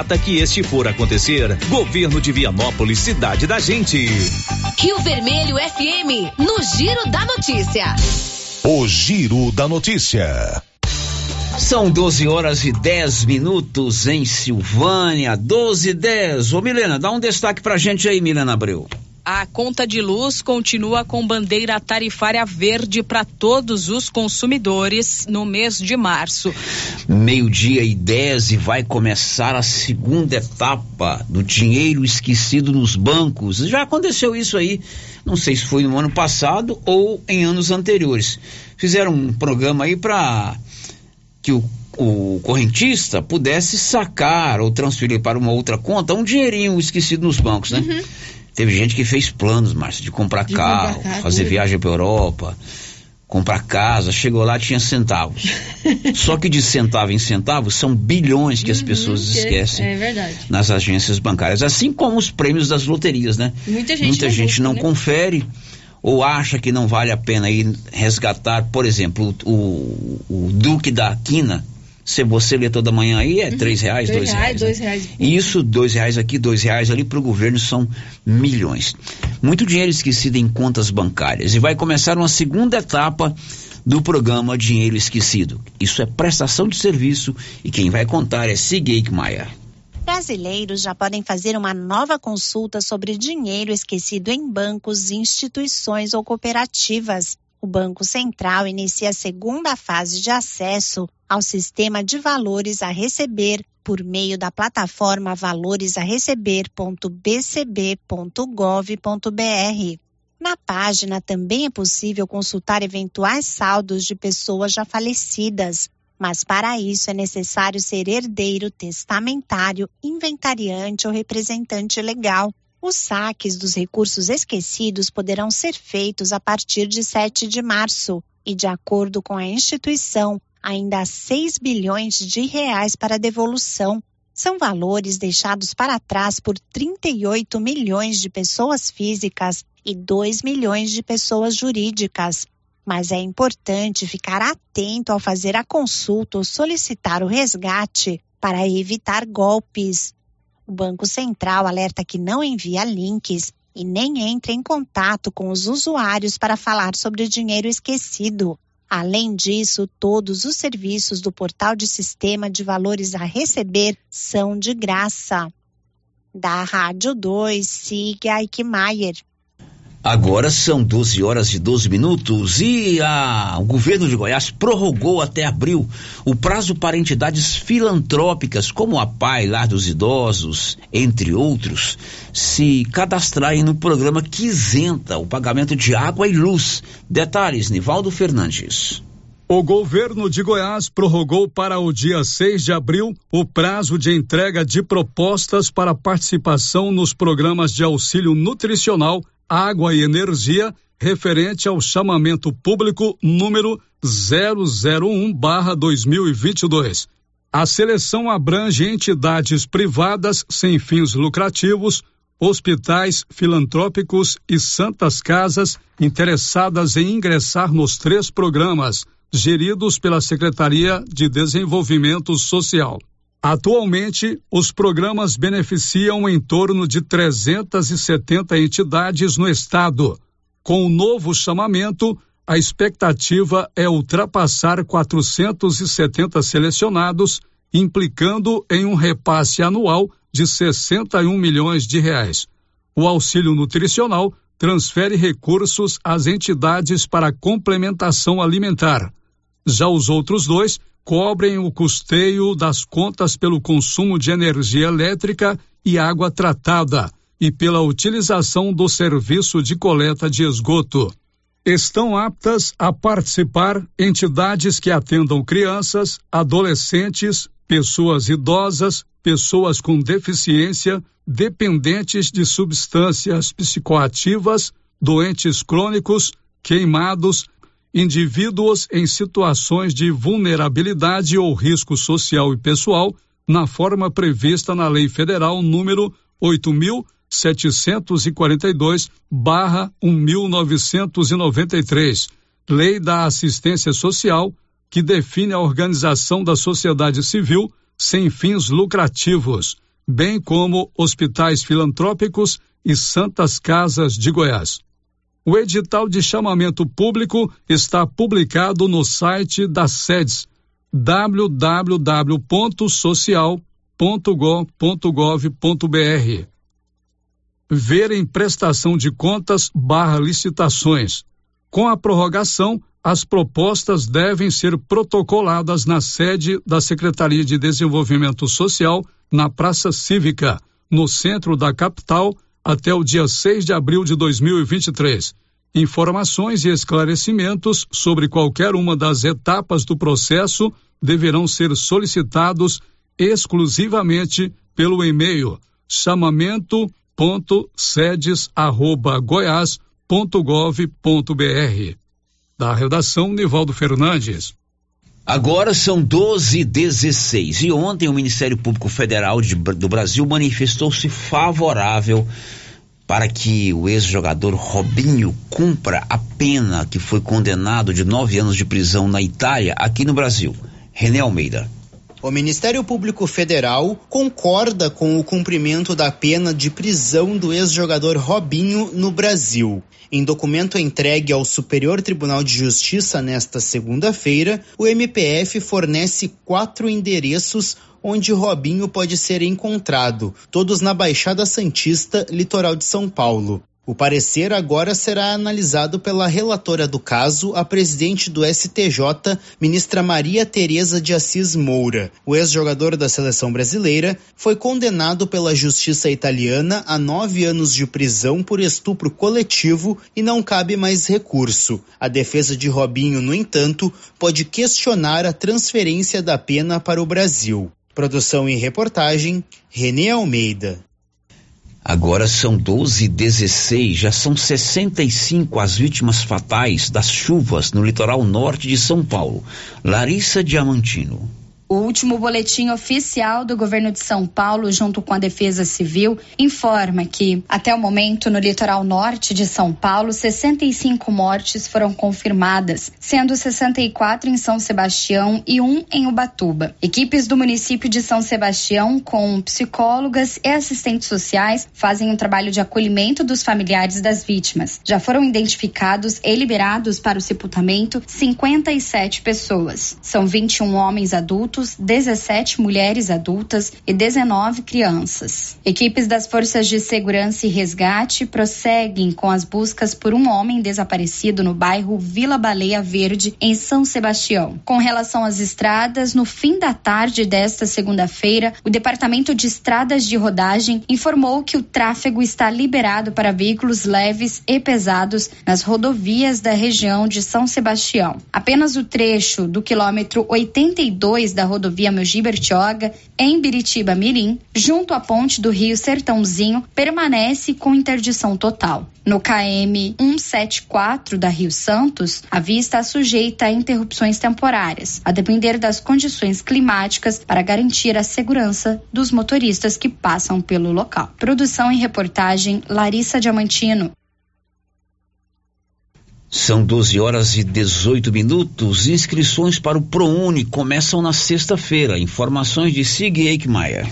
data que este for acontecer. Governo de Vianópolis, cidade da gente. Rio Vermelho FM, no Giro da Notícia. O Giro da Notícia. São 12 horas e 10 minutos em Silvânia, 12 e 10. Ô Milena, dá um destaque pra gente aí, Milena Abreu. A conta de luz continua com bandeira tarifária verde para todos os consumidores no mês de março. Meio-dia e 10 e vai começar a segunda etapa do dinheiro esquecido nos bancos. Já aconteceu isso aí, não sei se foi no ano passado ou em anos anteriores. Fizeram um programa aí para que o o correntista pudesse sacar ou transferir para uma outra conta um dinheirinho esquecido nos bancos, né? Uhum. Teve gente que fez planos, Márcio, de comprar de carro, comprar carro, fazer viagem para Europa, comprar casa, chegou lá tinha centavos. *laughs* Só que de centavo em centavo são bilhões que as pessoas esquecem é nas agências bancárias, assim como os prêmios das loterias, né? Muita gente Muita não, gente busca, não né? confere ou acha que não vale a pena ir resgatar, por exemplo, o, o, o Duque da Quina, se você lê toda manhã aí, é três reais, Dois dois reais, reais. dois né? reais. E Isso, dois reais aqui, dois reais ali, para o governo são milhões. Muito dinheiro esquecido em contas bancárias. E vai começar uma segunda etapa do programa Dinheiro Esquecido. Isso é prestação de serviço e quem vai contar é Sigeik Maia. Brasileiros já podem fazer uma nova consulta sobre dinheiro esquecido em bancos, instituições ou cooperativas. O Banco Central inicia a segunda fase de acesso ao sistema de valores a receber por meio da plataforma valoresareceber.bcb.gov.br. Na página também é possível consultar eventuais saldos de pessoas já falecidas, mas para isso é necessário ser herdeiro, testamentário, inventariante ou representante legal. Os saques dos recursos esquecidos poderão ser feitos a partir de 7 de março e, de acordo com a instituição, ainda há 6 bilhões de reais para devolução. São valores deixados para trás por 38 milhões de pessoas físicas e 2 milhões de pessoas jurídicas. Mas é importante ficar atento ao fazer a consulta ou solicitar o resgate para evitar golpes. O Banco Central alerta que não envia links e nem entra em contato com os usuários para falar sobre dinheiro esquecido. Além disso, todos os serviços do portal de sistema de valores a receber são de graça. Da Rádio 2, siga Eichmeier. Agora são 12 horas e 12 minutos e a, o governo de Goiás prorrogou até abril o prazo para entidades filantrópicas como a PAI, Lar dos Idosos, entre outros, se cadastrarem no programa que isenta o pagamento de água e luz. Detalhes, Nivaldo Fernandes. O governo de Goiás prorrogou para o dia 6 de abril o prazo de entrega de propostas para participação nos programas de auxílio nutricional, água e energia referente ao chamamento público número 001/2022. A seleção abrange entidades privadas sem fins lucrativos, hospitais filantrópicos e santas casas interessadas em ingressar nos três programas geridos pela Secretaria de Desenvolvimento Social. Atualmente, os programas beneficiam em torno de 370 entidades no estado. Com o novo chamamento, a expectativa é ultrapassar 470 selecionados, implicando em um repasse anual de 61 milhões de reais. O auxílio nutricional transfere recursos às entidades para complementação alimentar. Já os outros dois cobrem o custeio das contas pelo consumo de energia elétrica e água tratada e pela utilização do serviço de coleta de esgoto. Estão aptas a participar entidades que atendam crianças, adolescentes, pessoas idosas, pessoas com deficiência, dependentes de substâncias psicoativas, doentes crônicos, queimados, indivíduos em situações de vulnerabilidade ou risco social e pessoal, na forma prevista na Lei Federal número 8742 barra 1993, Lei da Assistência Social, que define a organização da sociedade civil sem fins lucrativos, bem como hospitais filantrópicos e santas casas de Goiás. O edital de chamamento público está publicado no site da SEDES www.social.gov.br. Ver em prestação de contas barra licitações. Com a prorrogação, as propostas devem ser protocoladas na sede da Secretaria de Desenvolvimento Social, na Praça Cívica, no centro da capital, até o dia 6 de abril de 2023. Informações e esclarecimentos sobre qualquer uma das etapas do processo deverão ser solicitados exclusivamente pelo e-mail chamamento.sedes@goiás.gov.br. Da redação Nivaldo Fernandes. Agora são 12 16 e ontem o Ministério Público Federal de, do Brasil manifestou-se favorável para que o ex-jogador Robinho cumpra a pena que foi condenado de nove anos de prisão na Itália, aqui no Brasil. René Almeida. O Ministério Público Federal concorda com o cumprimento da pena de prisão do ex-jogador Robinho no Brasil. Em documento entregue ao Superior Tribunal de Justiça nesta segunda-feira, o MPF fornece quatro endereços onde Robinho pode ser encontrado, todos na Baixada Santista, litoral de São Paulo. O parecer agora será analisado pela relatora do caso, a presidente do STJ, ministra Maria Tereza de Assis Moura. O ex-jogador da seleção brasileira foi condenado pela justiça italiana a nove anos de prisão por estupro coletivo e não cabe mais recurso. A defesa de Robinho, no entanto, pode questionar a transferência da pena para o Brasil. Produção e reportagem, Renê Almeida. Agora são 12 e 16, já são 65 as vítimas fatais das chuvas no litoral norte de São Paulo. Larissa Diamantino. O último boletim oficial do governo de São Paulo, junto com a Defesa Civil, informa que, até o momento, no litoral norte de São Paulo, 65 mortes foram confirmadas, sendo 64 em São Sebastião e um em Ubatuba. Equipes do município de São Sebastião, com psicólogas e assistentes sociais, fazem um trabalho de acolhimento dos familiares das vítimas. Já foram identificados e liberados para o sepultamento 57 pessoas. São 21 homens adultos adultos, 17 mulheres adultas e 19 crianças. Equipes das Forças de Segurança e Resgate prosseguem com as buscas por um homem desaparecido no bairro Vila Baleia Verde, em São Sebastião. Com relação às estradas, no fim da tarde desta segunda-feira, o Departamento de Estradas de Rodagem informou que o tráfego está liberado para veículos leves e pesados nas rodovias da região de São Sebastião. Apenas o trecho do quilômetro 82 da rodovia Mogi Bertioga, em Biritiba Mirim, junto à ponte do Rio Sertãozinho, permanece com interdição total. No KM 174 da Rio Santos, a via está sujeita a interrupções temporárias, a depender das condições climáticas para garantir a segurança dos motoristas que passam pelo local. Produção e reportagem Larissa Diamantino. São 12 horas e 18 minutos. Inscrições para o ProUni começam na sexta-feira. Informações de Sig Eichmeier.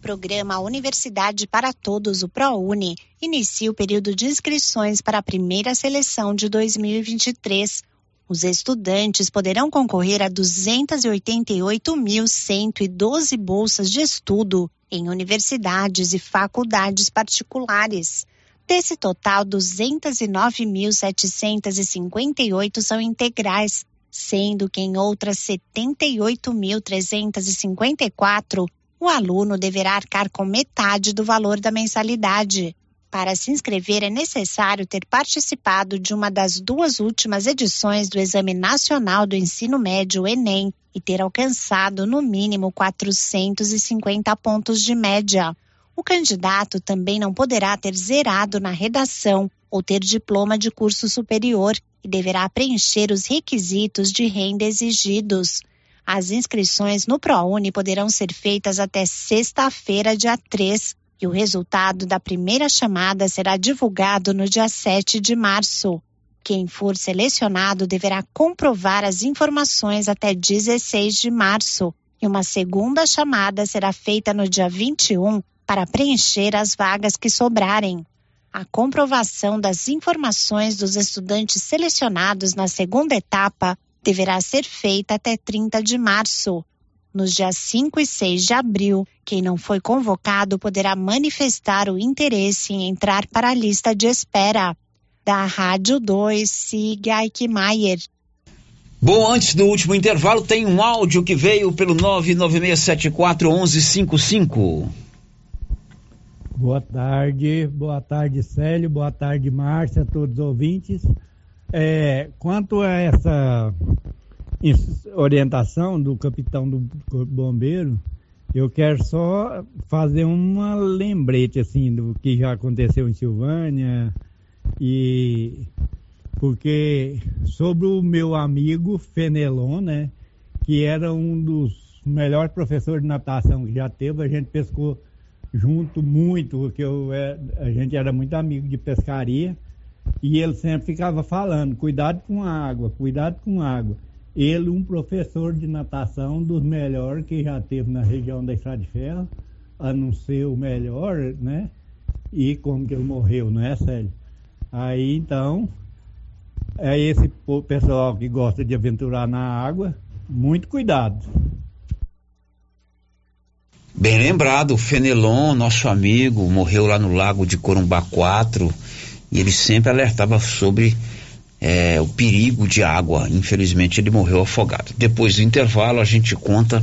Programa Universidade para Todos, o ProUni, inicia o período de inscrições para a primeira seleção de 2023. Os estudantes poderão concorrer a 288.112 bolsas de estudo em universidades e faculdades particulares. Desse total, 209.758 são integrais, sendo que em outras 78.354 o aluno deverá arcar com metade do valor da mensalidade. Para se inscrever, é necessário ter participado de uma das duas últimas edições do Exame Nacional do Ensino Médio, Enem, e ter alcançado no mínimo 450 pontos de média. O candidato também não poderá ter zerado na redação ou ter diploma de curso superior e deverá preencher os requisitos de renda exigidos. As inscrições no ProUni poderão ser feitas até sexta-feira, dia 3, e o resultado da primeira chamada será divulgado no dia 7 de março. Quem for selecionado deverá comprovar as informações até 16 de março, e uma segunda chamada será feita no dia 21 para preencher as vagas que sobrarem. A comprovação das informações dos estudantes selecionados na segunda etapa deverá ser feita até 30 de março. Nos dias 5 e 6 de abril, quem não foi convocado poderá manifestar o interesse em entrar para a lista de espera. Da Rádio 2, siga Eichmeier. Bom, antes do último intervalo, tem um áudio que veio pelo 99674 1155. Boa tarde, boa tarde Célio, boa tarde Márcia, todos os ouvintes. É, quanto a essa orientação do capitão do Bombeiro, eu quero só fazer uma lembrete assim do que já aconteceu em Silvânia e porque sobre o meu amigo Fenelon, né, que era um dos melhores professores de natação que já teve, a gente pescou junto muito, porque eu, é, a gente era muito amigo de pescaria, e ele sempre ficava falando, cuidado com a água, cuidado com a água. Ele, um professor de natação dos melhores que já teve na região da Estrada de Ferro, a não ser o melhor, né? E como que ele morreu, não é, Célio? Aí, então, é esse pessoal que gosta de aventurar na água, muito cuidado. Bem lembrado, o Fenelon, nosso amigo, morreu lá no lago de Corumbá 4 e ele sempre alertava sobre é, o perigo de água. Infelizmente ele morreu afogado. Depois do intervalo a gente conta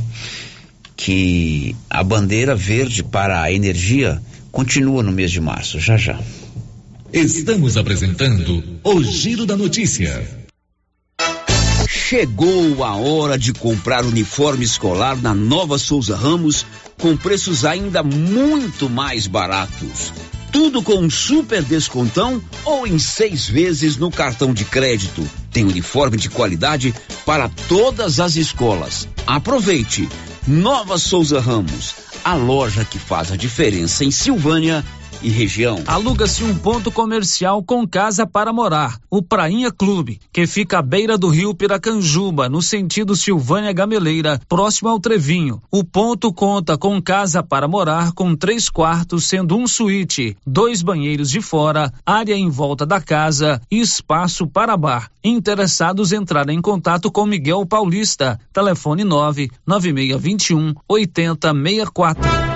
que a bandeira verde para a energia continua no mês de março, já já. Estamos apresentando o Giro da Notícia. Chegou a hora de comprar uniforme escolar na Nova Souza Ramos com preços ainda muito mais baratos. Tudo com um super descontão ou em seis vezes no cartão de crédito. Tem uniforme de qualidade para todas as escolas. Aproveite! Nova Souza Ramos, a loja que faz a diferença em Silvânia e região. Aluga-se um ponto comercial com casa para morar, o Prainha Clube, que fica à beira do rio Piracanjuba, no sentido Silvânia Gameleira, próximo ao Trevinho. O ponto conta com casa para morar com três quartos, sendo um suíte, dois banheiros de fora, área em volta da casa e espaço para bar. Interessados entrarem em contato com Miguel Paulista, telefone 99621 8064.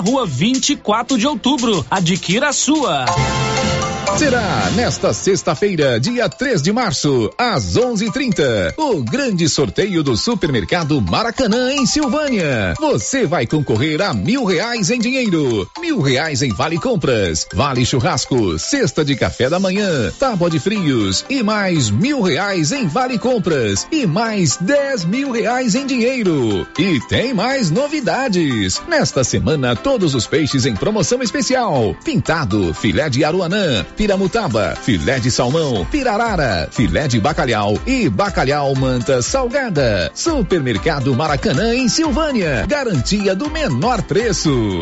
rua 24 de outubro. Adquira a sua. Será nesta sexta-feira, dia 3 de março, às 11:30, o grande sorteio do Supermercado Maracanã em Silvânia. Você vai concorrer a mil reais em dinheiro, mil reais em vale compras, vale churrasco, cesta de café da manhã, tábua de frios e mais mil reais em vale compras e mais dez mil reais em dinheiro. E tem mais novidades. Nesta semana, todos os peixes em promoção especial: pintado, filé de aruanã piramutaba, filé de salmão, pirarara, filé de bacalhau e bacalhau manta salgada. Supermercado Maracanã em Silvânia. Garantia do menor preço.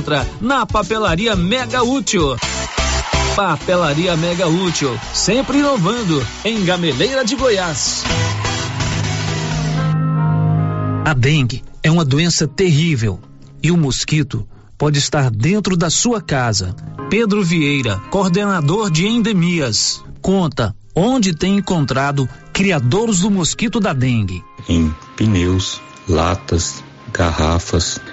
na Papelaria Mega Útil. Papelaria Mega Útil, sempre inovando, em Gameleira de Goiás. A dengue é uma doença terrível e o mosquito pode estar dentro da sua casa. Pedro Vieira, coordenador de endemias, conta onde tem encontrado criadouros do mosquito da dengue. Em pneus, latas, garrafas,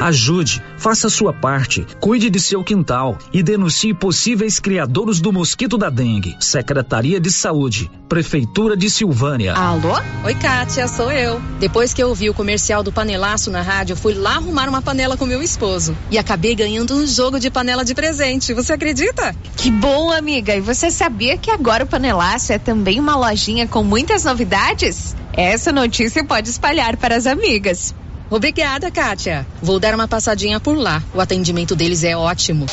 Ajude, faça sua parte, cuide de seu quintal e denuncie possíveis criadouros do mosquito da dengue. Secretaria de Saúde, Prefeitura de Silvânia. Alô? Oi, Kátia, sou eu. Depois que eu vi o comercial do panelaço na rádio, fui lá arrumar uma panela com meu esposo e acabei ganhando um jogo de panela de presente. Você acredita? Que bom, amiga. E você sabia que agora o panelaço é também uma lojinha com muitas novidades? Essa notícia pode espalhar para as amigas. Obrigada, Kátia. Vou dar uma passadinha por lá. O atendimento deles é ótimo.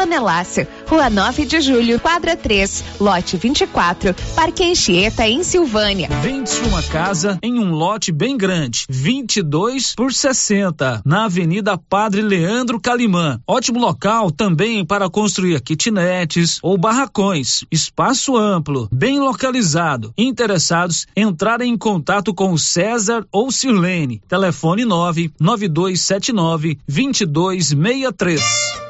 Panelácio, Rua 9 de Julho, quadra 3, lote 24, Parque Anchieta, em Silvânia. Vende-se uma casa em um lote bem grande, 22 por 60, na Avenida Padre Leandro Calimã. Ótimo local também para construir kitnetes ou barracões. Espaço amplo, bem localizado. Interessados, entrarem em contato com César ou Silene. Telefone 9 9279 2263.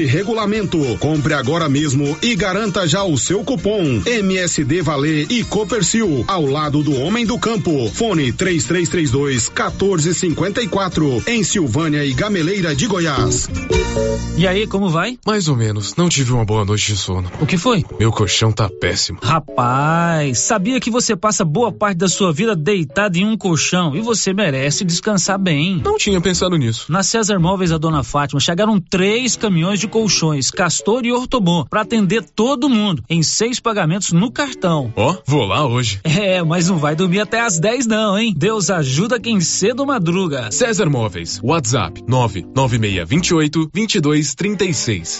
regulamento. Compre agora mesmo e garanta já o seu cupom MSD Valer e Copercil ao lado do Homem do Campo. Fone 3332 1454 em Silvânia e Gameleira de Goiás. E aí, como vai? Mais ou menos. Não tive uma boa noite de sono. O que foi? Meu colchão tá péssimo. Rapaz, sabia que você passa boa parte da sua vida deitado em um colchão e você merece descansar bem. Não tinha pensado nisso. Na César Móveis da Dona Fátima chegaram três caminhões de colchões, Castor e Ortobon, para atender todo mundo em seis pagamentos no cartão. Ó, oh, vou lá hoje. É, mas não vai dormir até às 10 não, hein? Deus ajuda quem cedo madruga. César Móveis, WhatsApp 99628 2236.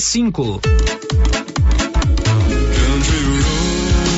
cinco.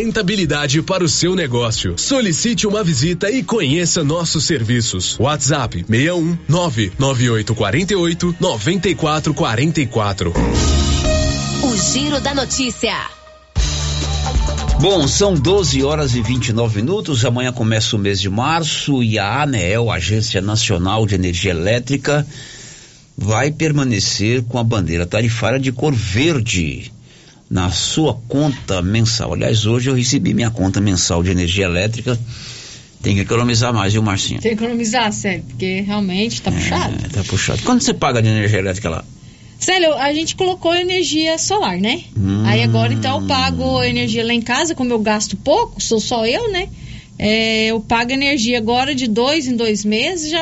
rentabilidade para o seu negócio. Solicite uma visita e conheça nossos serviços. WhatsApp 61 99848 9444. O Giro da Notícia. Bom, são 12 horas e 29 minutos. Amanhã começa o mês de março e a ANEEL, Agência Nacional de Energia Elétrica, vai permanecer com a bandeira tarifária de cor verde na sua conta mensal. Aliás, hoje eu recebi minha conta mensal de energia elétrica. Tem que economizar mais, viu, Marcinho? Tem que economizar, sério, porque realmente tá é, puxado. Tá puxado. Quanto você paga de energia elétrica lá? Célio, a gente colocou energia solar, né? Hum. Aí agora então eu pago energia lá em casa, como eu gasto pouco, sou só eu, né? É, eu pago energia agora de dois em dois meses, já